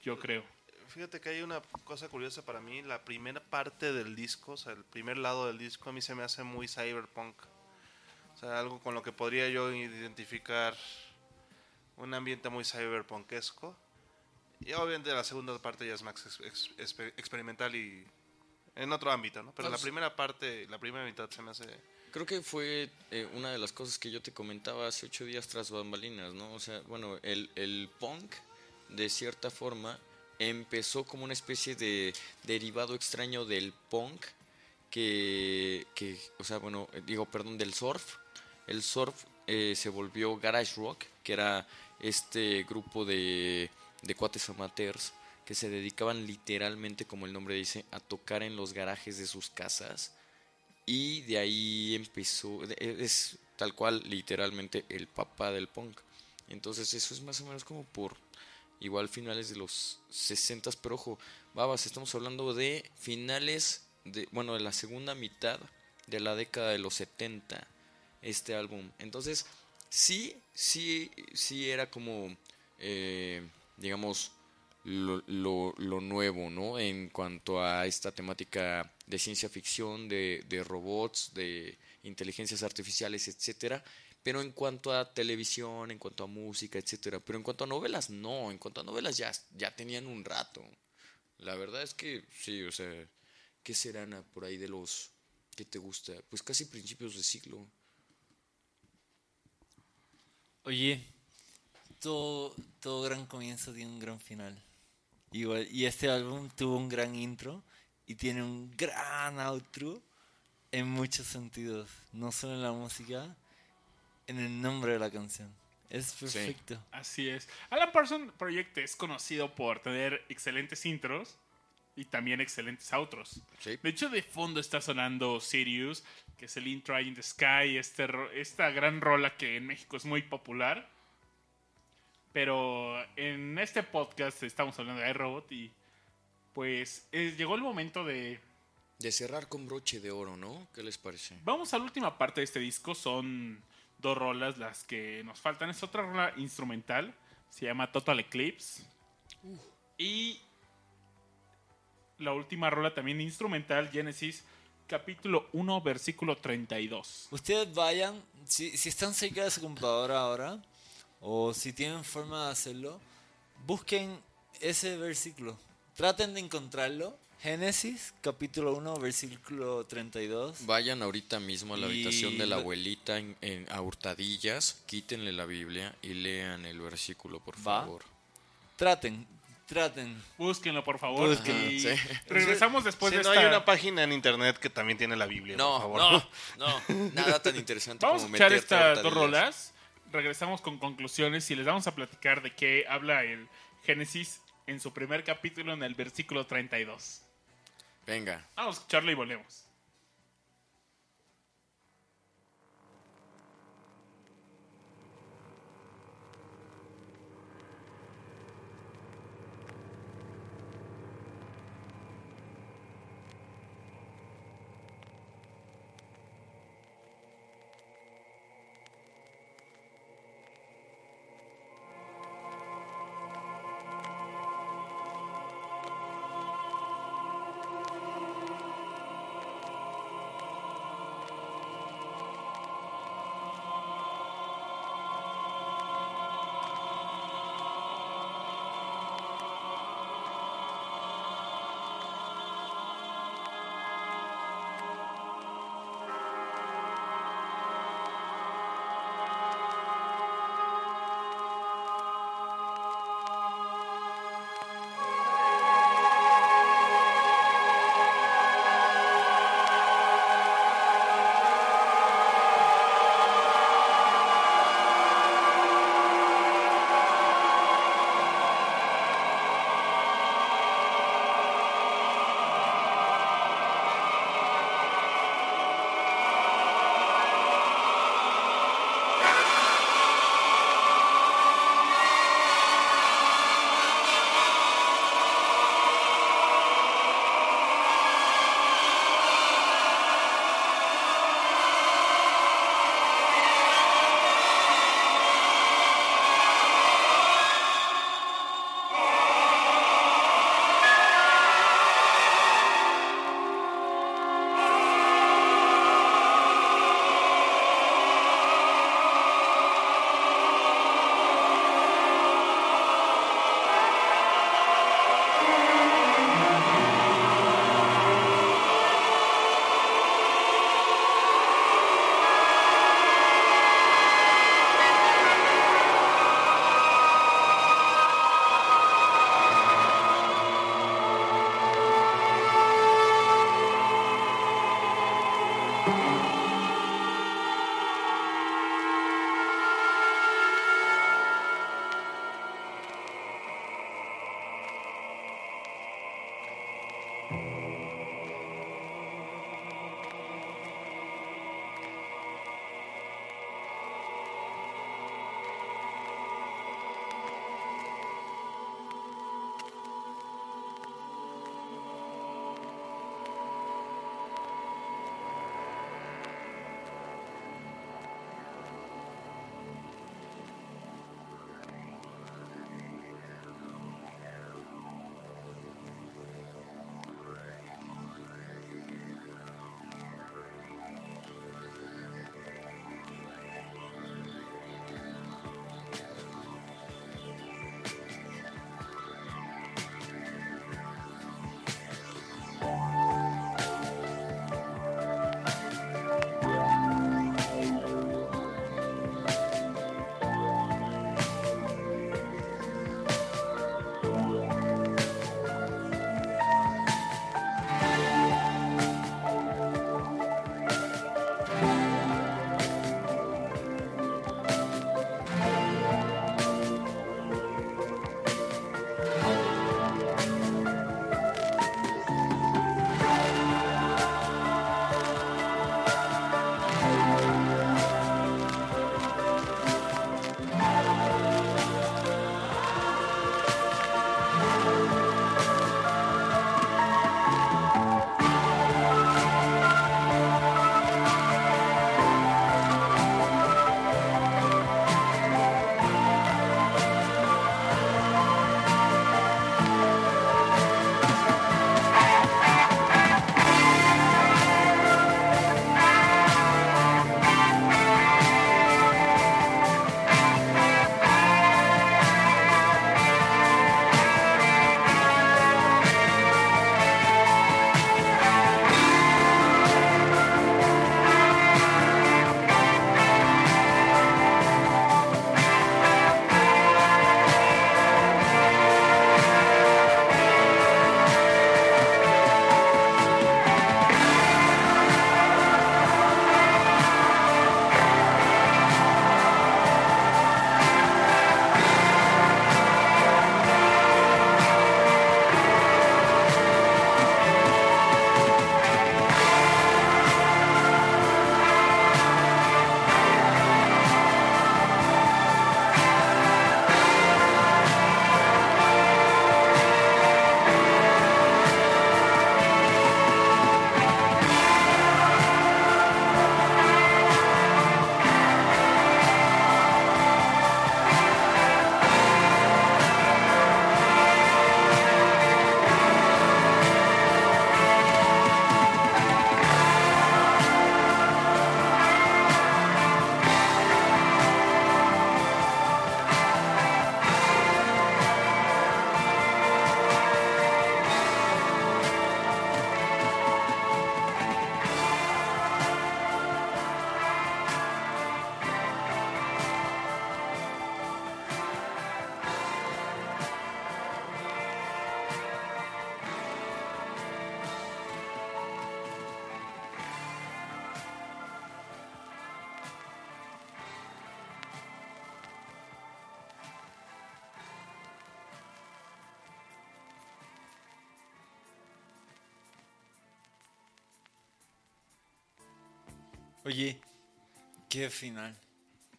yo creo. Fíjate que hay una cosa curiosa para mí. La primera parte del disco, o sea, el primer lado del disco, a mí se me hace muy cyberpunk. O sea, algo con lo que podría yo identificar un ambiente muy cyberpunkesco. Y obviamente la segunda parte ya es más ex- ex- exper- experimental y en otro ámbito, ¿no? Pero la primera parte, la primera mitad se me hace... Creo que fue eh, una de las cosas que yo te comentaba hace ocho días tras bambalinas, ¿no? O sea, bueno, el, el punk, de cierta forma, empezó como una especie de derivado extraño del punk, que, que o sea, bueno, eh, digo, perdón, del surf. El surf eh, se volvió garage rock, que era este grupo de, de cuates amateurs que se dedicaban literalmente, como el nombre dice, a tocar en los garajes de sus casas y de ahí empezó, de- es tal cual literalmente el papá del punk. Entonces eso es más o menos como por igual finales de los 60, pero ojo, babas, estamos hablando de finales de, bueno, de la segunda mitad de la década de los 70, este álbum. Entonces, sí, sí, sí era como, eh, digamos, lo, lo, lo nuevo, ¿no? En cuanto a esta temática de ciencia ficción, de, de robots, de inteligencias artificiales, etcétera. Pero en cuanto a televisión, en cuanto a música, etcétera. Pero en cuanto a novelas, no. En cuanto a novelas ya, ya tenían un rato. La verdad es que sí, o sea, ¿qué serán por ahí de los ¿Qué te gusta? Pues casi principios de siglo. Oye, todo, todo gran comienzo tiene un gran final. Igual, y este álbum tuvo un gran intro y tiene un gran outro en muchos sentidos. No solo en la música, en el nombre de la canción. Es perfecto. Así es. Alan Parsons Project es conocido por tener excelentes intros y también excelentes outros. Sí. De hecho, de fondo está sonando Sirius, que es el intro in the Sky, este, ro- esta gran rola que en México es muy popular. Pero en este podcast estamos hablando de iRobot y pues llegó el momento de... De cerrar con broche de oro, ¿no? ¿Qué les parece? Vamos a la última parte de este disco, son dos rolas las que nos faltan. Es otra rola instrumental, se llama Total Eclipse. Y la última rola también instrumental, Genesis, capítulo 1, versículo 32. Ustedes vayan, si, si están cerca de su computadora ahora, o si tienen forma de hacerlo, busquen ese versículo. Traten de encontrarlo. Génesis, capítulo 1, versículo 32. Vayan ahorita mismo a la Y habitación de la abuelita en, en- a hurtadillas, quítenle la Biblia y lean el versículo, por Va. favor. Traten, traten. Búsquenlo, por favor. Búsquenlo, y sí. regresamos después Si de no esta... hay una página en internet que también tiene la Biblia, por No, favor. no, no, nada tan interesante Vamos a como escuchar a estas dos rolas. Regresamos con conclusiones y les vamos a platicar de qué habla el Génesis en su primer capítulo en el versículo 32. Venga. Vamos a escucharlo y volvemos. Oye, qué final.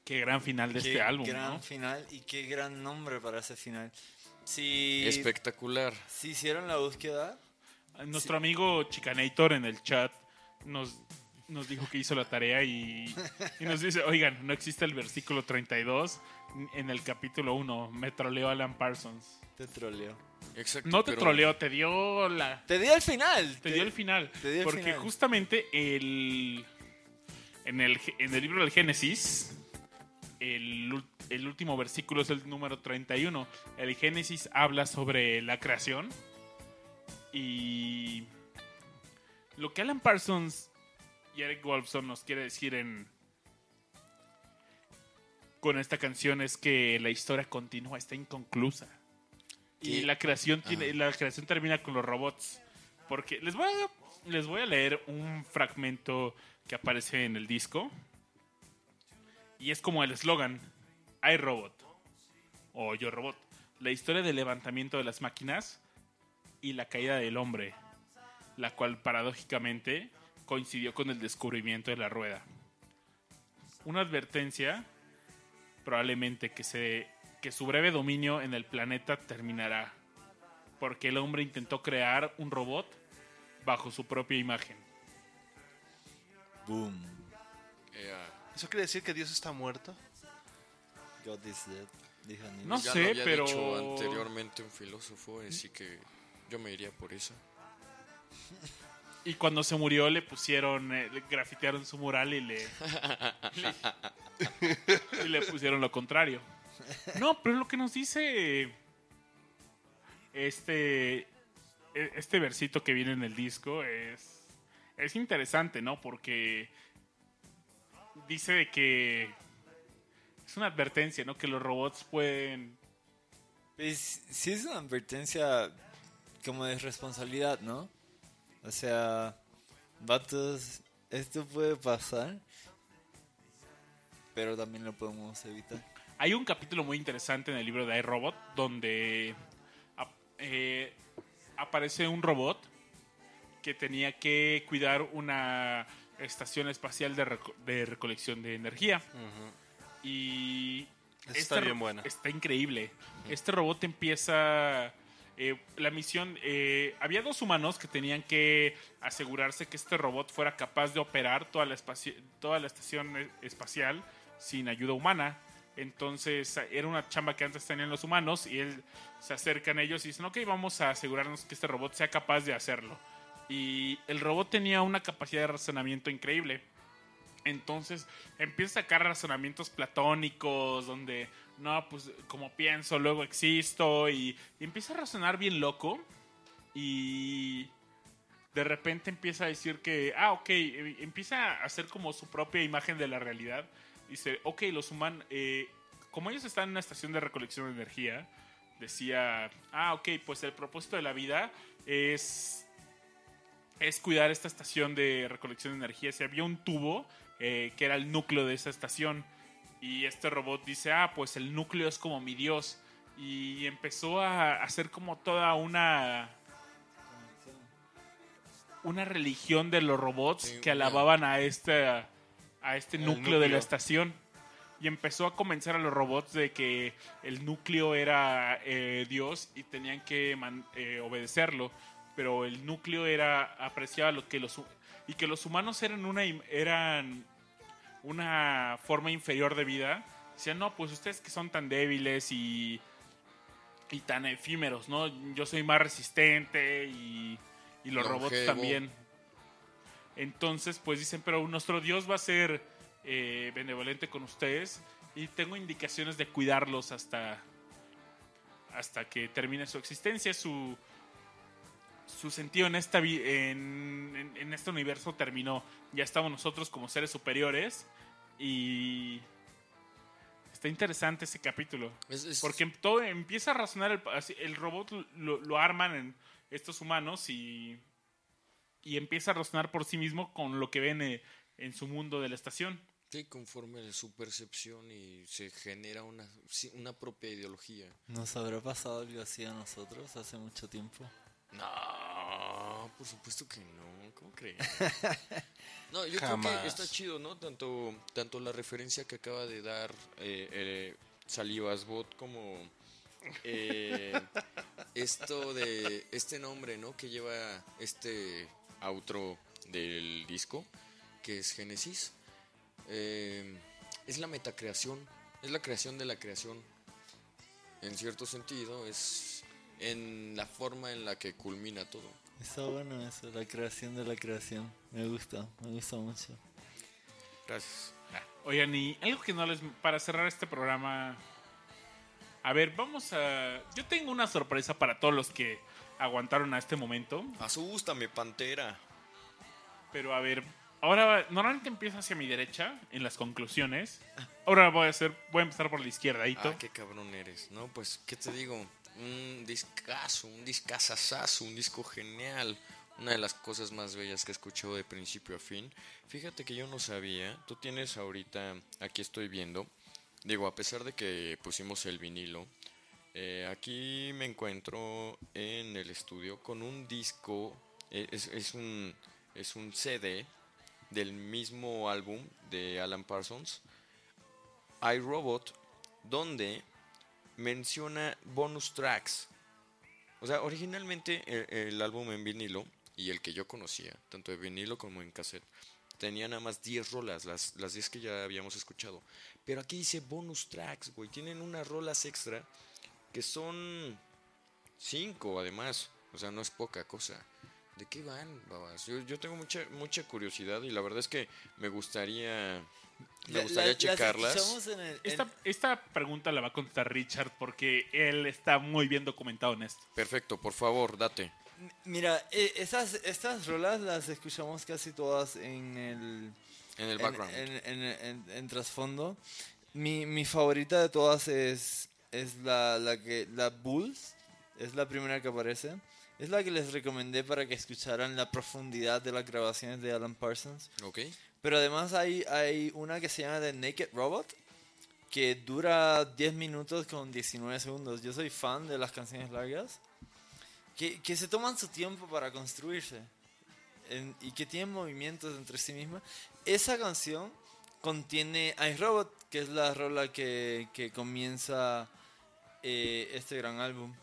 Qué gran final de qué este álbum, gran ¿no? final y qué gran nombre para ese final. Si, Espectacular. si hicieron la búsqueda, Nuestro amigo Chicanator en el chat nos, nos dijo que hizo la tarea y, y nos dice, oigan, no existe el versículo 32 en el capítulo 1. Me troleó Alan Parsons. te troleo. Exacto. No te pero- troleó, te dio la... Te di al final. Te dio el final. te dio el porque final. justamente el, en, el, en el libro del Génesis, el, el último versículo es el número 31. El Génesis habla sobre la creación. Y lo que Alan Parsons y Eric Wolfson nos quiere decir en con esta canción es que la historia continúa, está inconclusa. Y Y- la creación tiene, la creación termina con los robots. Porque les voy a, les voy a leer un fragmento que aparece en el disco. Y es como el eslogan, I Robot. O Yo Robot. La historia del levantamiento de las máquinas y la caída del hombre. La cual paradójicamente coincidió con el descubrimiento de la rueda. Una advertencia probablemente que, se, que su breve dominio en el planeta terminará. Porque el hombre intentó crear un robot bajo su propia imagen. Boom. ¿Eso quiere decir que Dios está muerto? God is dead. No ya sé, lo había pero- dicho anteriormente un filósofo, así que yo me iría por eso. Y cuando se murió le pusieron, eh, le grafitearon su mural y le, le- y le pusieron lo contrario. No, pero lo que nos dice este este versito que viene en el disco es es interesante, ¿no? Porque dice de que es una advertencia, ¿no? Que los robots pueden Pues, sí es una advertencia como de responsabilidad, ¿no? O sea, vatos, esto puede pasar, pero también lo podemos evitar. Hay un capítulo muy interesante en el libro de iRobot donde ap- eh, aparece un robot que tenía que cuidar una estación espacial de, reco- de recolección de energía. Y Esa está bien buena. Está increíble. Este robot empieza. eh, la misión. eh, había dos humanos que tenían que asegurarse que este robot fuera capaz de operar toda la, espaci- toda la estación eh, espacial sin ayuda humana. Entonces era una chamba que antes tenían los humanos y él se acercan a ellos y dicen, ok, vamos a asegurarnos que este robot sea capaz de hacerlo. Y el robot tenía una capacidad de razonamiento increíble. Entonces empieza a sacar razonamientos platónicos donde, no, pues como pienso, luego existo y, y empieza a razonar bien loco y de repente empieza a decir que, ah, ok, eh, empieza a hacer como su propia imagen de la realidad. Dice, ok, los humanos, eh, como ellos están en una estación de recolección de energía, decía, ah, ok, pues el propósito de la vida es es cuidar esta estación de recolección de energía. Si había un tubo eh, que era el núcleo de esa estación y este robot dice, ah, pues el núcleo es como mi dios. Y empezó a hacer como toda una una religión de los robots Sí, que alababan a este a este núcleo, de la estación y empezó a convencer a los robots de que el núcleo era eh, Dios y tenían que man- eh, obedecerlo, pero el núcleo era apreciaba lo que los y que los humanos eran una eran una forma inferior de vida. Decían, no, pues ustedes que son tan débiles y, y tan efímeros, ¿no? Yo soy más resistente y, y los robots también. Entonces, pues dicen, pero nuestro Dios va a ser eh, benevolente con ustedes y tengo indicaciones de cuidarlos hasta, hasta que termine su existencia, su, su sentido en, esta, en, en- en este universo terminó. Ya estamos nosotros como seres superiores y está interesante ese capítulo. Es- es- Porque todo empieza a razonar, el, el robot lo, lo arman en estos humanos y, y empieza a razonar por sí mismo con lo que ven eh, en su mundo de la estación. Sí, conforme su percepción y se genera una, una propia ideología. ¿Nos habrá pasado algo así a nosotros hace mucho tiempo? No, por supuesto que no. ¿Cómo crees? No, yo creo que está chido, ¿no? Tanto, tanto la referencia que acaba de dar eh, eh, Salivas Bot como eh, esto de este nombre, ¿no? Que lleva este outro del disco, que es Génesis. Eh, es la metacreación, es la creación de la creación. En cierto sentido, es en la forma en la que culmina todo. Está bueno eso, la creación de la creación. Me gusta, me gusta mucho. Gracias. Oigan, y algo que no les... Para cerrar este programa... A ver, vamos a... Yo tengo una sorpresa para todos los que aguantaron a este momento. Asústame, pantera. Pero a ver, ahora normalmente empiezo hacia mi derecha en las conclusiones. Ahora voy a hacer, voy a empezar por la izquierda. Hito. Ah, qué cabrón eres. No, pues, ¿qué te digo? Un discazo, un discazazazo, un disco genial. Una de las cosas más bellas que he escuchado de principio a fin. Fíjate que yo no sabía. Tú tienes ahorita, aquí estoy viendo. Digo, a pesar de que pusimos el vinilo, eh, aquí me encuentro en el estudio con un disco. eh, Es, un, es un CD del mismo álbum de Alan Parsons, iRobot, donde menciona bonus tracks. O sea, originalmente el, el álbum en vinilo y el que yo conocía, tanto de vinilo como en cassette, tenía nada más 10 rolas, las, las 10 que ya habíamos escuchado. Pero aquí dice bonus tracks, güey. Tienen unas rolas extra que son 5 además. O sea, no es poca cosa. ¿De qué van, babas? Yo, yo tengo mucha, mucha curiosidad y la verdad es que me gustaría, me gustaría las- las checarlas. escuchamos en el- en- Esta, esta pregunta la va a contestar Richard porque él está muy bien documentado en esto. Perfecto, por favor, date. Mira, eh, esas, estas rolas las escuchamos casi todas en el, En el en- background. En, en- en- en trasfondo. Mi, mi favorita de todas es, es la, la que la Bulls. Es la primera que aparece. Es la que les recomendé para que escucharan la profundidad de las grabaciones de Alan Parsons. ¿Ok? Pero además hay, hay una que se llama The Naked Robot, que dura 10 minutos con 19 segundos. Yo soy fan de las canciones largas, que, que se toman su tiempo para construirse en- y que tienen movimientos entre sí mismas. Esa canción contiene iRobot, que es la rola que, que comienza eh, este gran álbum.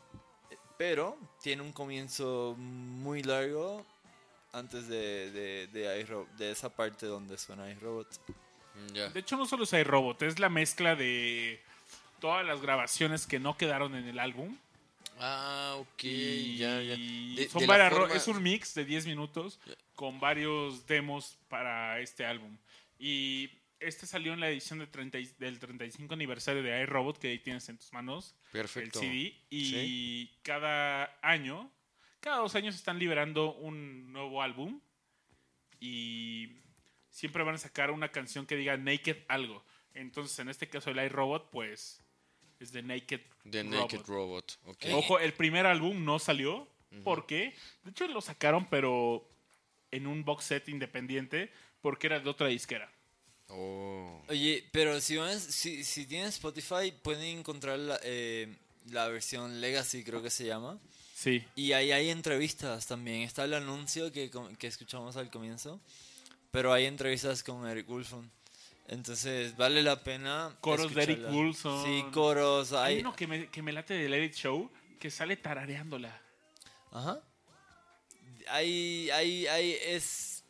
Pero tiene un comienzo muy largo antes de, de, de, iRobot, de esa parte donde suena iRobot. Mm. De hecho, no solo es iRobot, es la mezcla de todas las grabaciones que no quedaron en el álbum. Ah, ok, Y ya, ya. De- son de varias forma- Es un mix de 10 minutos con varios demos para este álbum. Y este salió en la edición de 30 y- del 35 aniversario de iRobot, que ahí tienes en tus manos Perfecto. el CD. Y cada año, cada dos años están liberando un nuevo álbum. Y siempre van a sacar una canción que diga Naked algo. Entonces, en este caso, el iRobot, pues es de Naked The Robot. Naked Robot. Ojo, el primer álbum no salió. porque De hecho, lo sacaron, pero en un box set independiente, porque era de otra disquera. Oh. Oye, pero si, van- si, si tienen Spotify, pueden encontrar la, eh, la versión Legacy, creo que se llama. Sí. Y ahí hay entrevistas también. Está el anuncio que, que escuchamos al comienzo. Pero hay entrevistas con Eric Wolfson. Entonces vale la pena. Coros de Eric. Wolfson. Sí, coros. Hay Hay, uno que me, que me late del Edit Show que sale tarareándola. Ajá. Hay, hay, hay, es,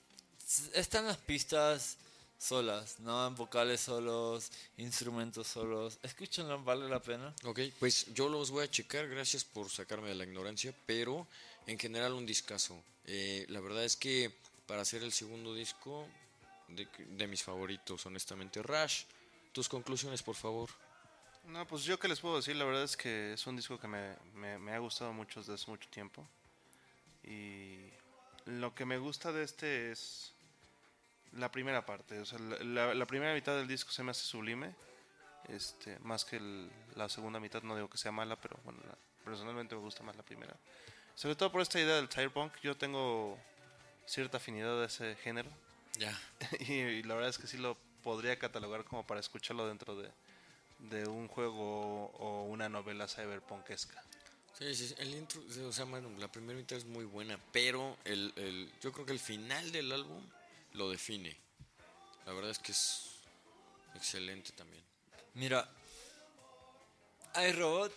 están las pistas solas, ¿no? Vocales solos, instrumentos solos. Escúchenlo, vale la pena. Ok, pues yo los voy a checar, gracias por sacarme de la ignorancia, pero en general un discazo. Eh, la verdad es que para hacer el segundo disco de, de mis favoritos, honestamente, Rush, tus conclusiones, por favor. No, pues yo qué les puedo decir, la verdad es que es un disco que me, me- me ha gustado mucho desde hace mucho tiempo. Y lo que me gusta de este es la primera parte. O sea, la, la- primera mitad del disco se me hace sublime. Este, más que el- la segunda mitad, no digo que sea mala, pero bueno, la- personalmente me gusta más la primera. Sobre todo por esta idea del tire punk, yo tengo cierta afinidad a ese género. Ya. y, y la verdad es que sí lo podría catalogar como para escucharlo dentro de, de un juego o una novela cyberpunkesca. Sí, sí, el intro, o sea, bueno, la primera mitad es muy buena, pero el, el, yo creo que el final del álbum lo define. La verdad es que es excelente también. Mira, iRobot,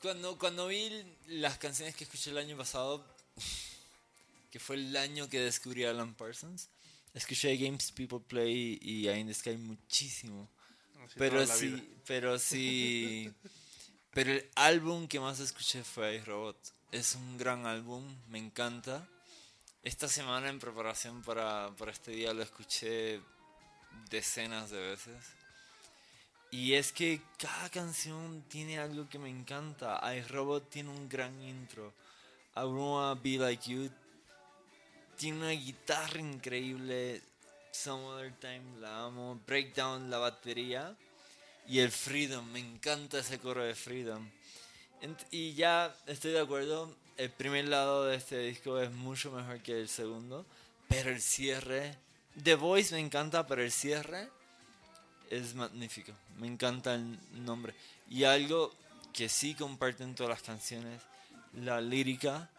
cuando, cuando vi las canciones que escuché el año pasado, que fue el año que descubrí a Alan Parsons, escuché Games People Play y Eye in the Sky muchísimo. Así Pero sí, pero sí. Pero el álbum que más escuché fue iRobot. Es un gran álbum, me encanta. Esta semana en preparación para, para este día lo escuché decenas de veces. Y es que cada canción tiene algo que me encanta. iRobot tiene un gran intro. I Wanna Be Like You tiene una guitarra increíble. Some Other Time la amo. Breakdown la batería. Y el Freedom, me encanta ese coro de Freedom. Y ya estoy de acuerdo, el primer lado de este disco es mucho mejor que el segundo. Pero el cierre, The Voice me encanta, pero el cierre es magnífico. Me encanta el nombre. Y algo que sí comparten todas las canciones, la lírica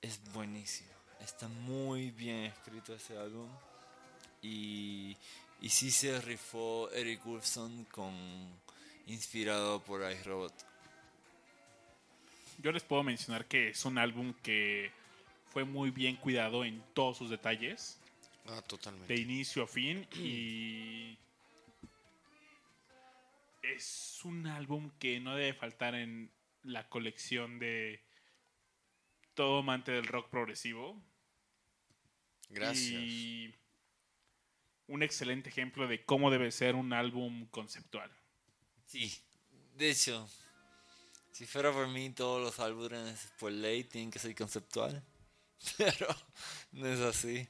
es buenísima. Está muy bien escrito ese álbum. Y, y sí se rifó Eric Wolfson con inspirado por iRobot. Yo les puedo mencionar que es un álbum que fue muy bien cuidado en todos sus detalles, Ah, totalmente. de inicio a fin, y es un álbum que no debe faltar en la colección de todo amante del rock progresivo. Gracias. Y un excelente ejemplo de cómo debe ser un álbum conceptual. Sí, de hecho, si fuera por mí, todos los álbumes por ley tienen que ser conceptual. Pero no es así.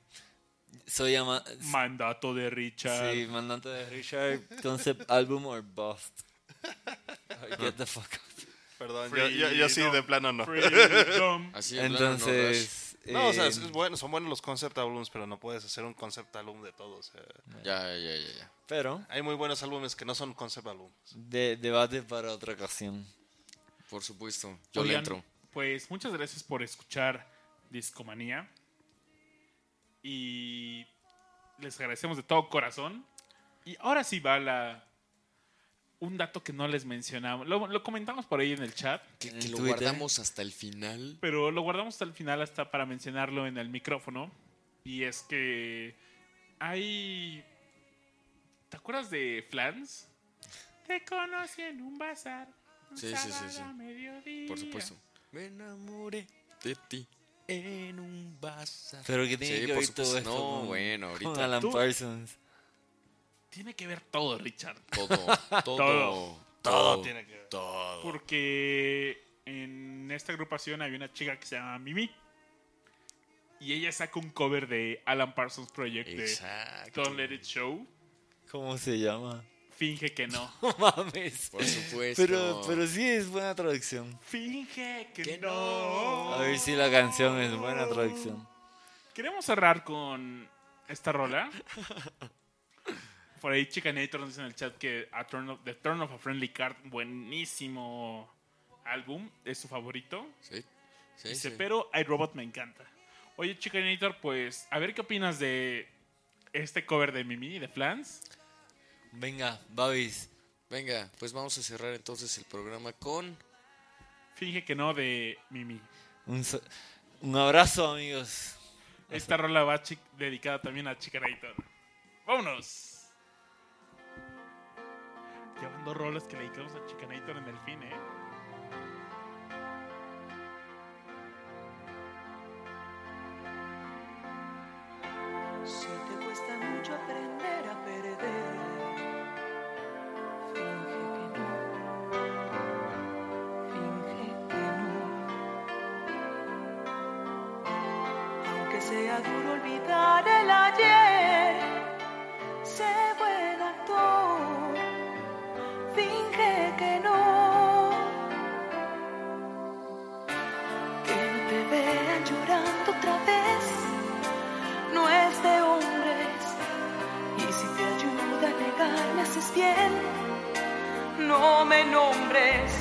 Soy ama Mandato de Richard. Sí, mandante de Richard, concept album or bust. Get the fuck out. Perdón, yo, yo, yo sí de plano no. Así de plano, no. Entonces, No, o sea, eh, es bueno, son buenos los concept albums, pero no puedes hacer un concept album de todo. o sea, Ya, ya, ya, ya. pero hay muy buenos álbumes que no son concept albums. de, debate para otra ocasión. Por supuesto. Yo le entro. Pues muchas gracias por escuchar Discomanía. Y les agradecemos de todo corazón. Y ahora sí va la. Un dato que no les mencionamos. Lo, lo comentamos por ahí en el chat. Que, que lo guardamos hasta el final. Pero lo guardamos hasta el final hasta para mencionarlo en el micrófono. Y es que hay... ¿Te acuerdas de Flans? Te conocí en un bazar. Sí, sí, sí, sí. Por supuesto. Me enamoré de ti en un bazar. Pero que tiene Sí, que por ver todo supuesto. esto No, con, bueno, con ahorita Alan Tú- Parsons. Tiene que ver todo, Richard. todo, todo, Todo. Todo tiene que ver. todo. Porque en esta agrupación había una chica que se llama Mimi. Y ella saca un cover de Alan Parsons Project de Exacto. Don't Let It Show. ¿Cómo se llama? Finge que no. No mames. Por supuesto. Pero, pero sí es buena traducción. Finge que, Que no. no. A ver si la canción es buena traducción. Queremos cerrar con esta rola. Por ahí Chicanator nos dice en el chat que a Turn of- The Turn of a Friendly Card, buenísimo álbum, es su favorito. Sí, sí, Dice, sí. pero iRobot me encanta. Oye, Chicanator, pues, a ver qué opinas de este cover de Mimi, de Flans. Venga, Babis. Venga, pues vamos a cerrar entonces el programa con... Finge que no de Mimi. Un, so- un abrazo, amigos. Esta rola va chi- dedicada también a Chicanator. ¡Vámonos! Llevan dos rolas que le dedicamos a Chicanator en el fin, ¿eh? Si bien. No me nombres.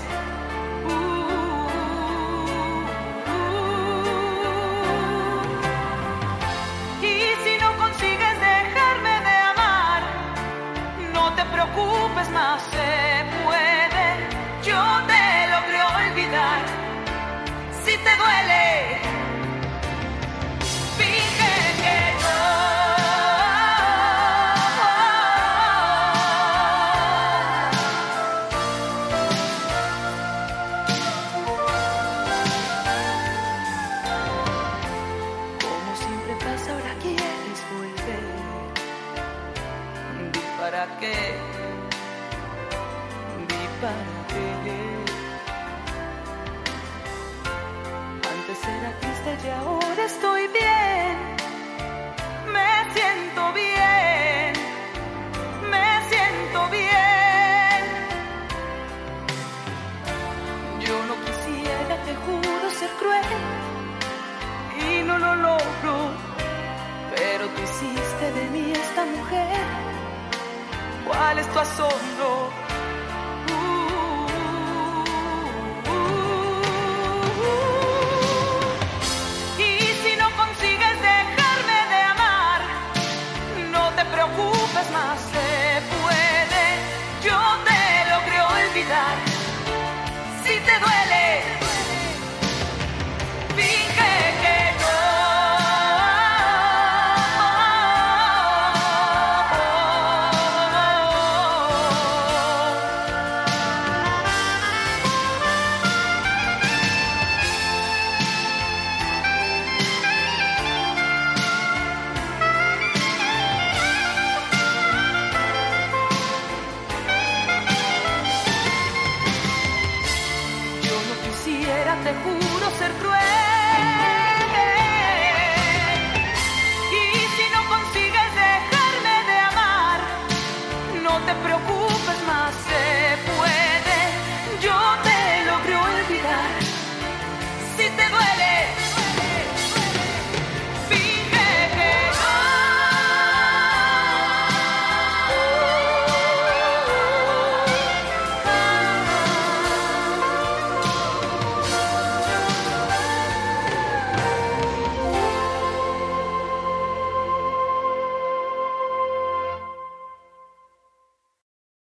Tu asombro?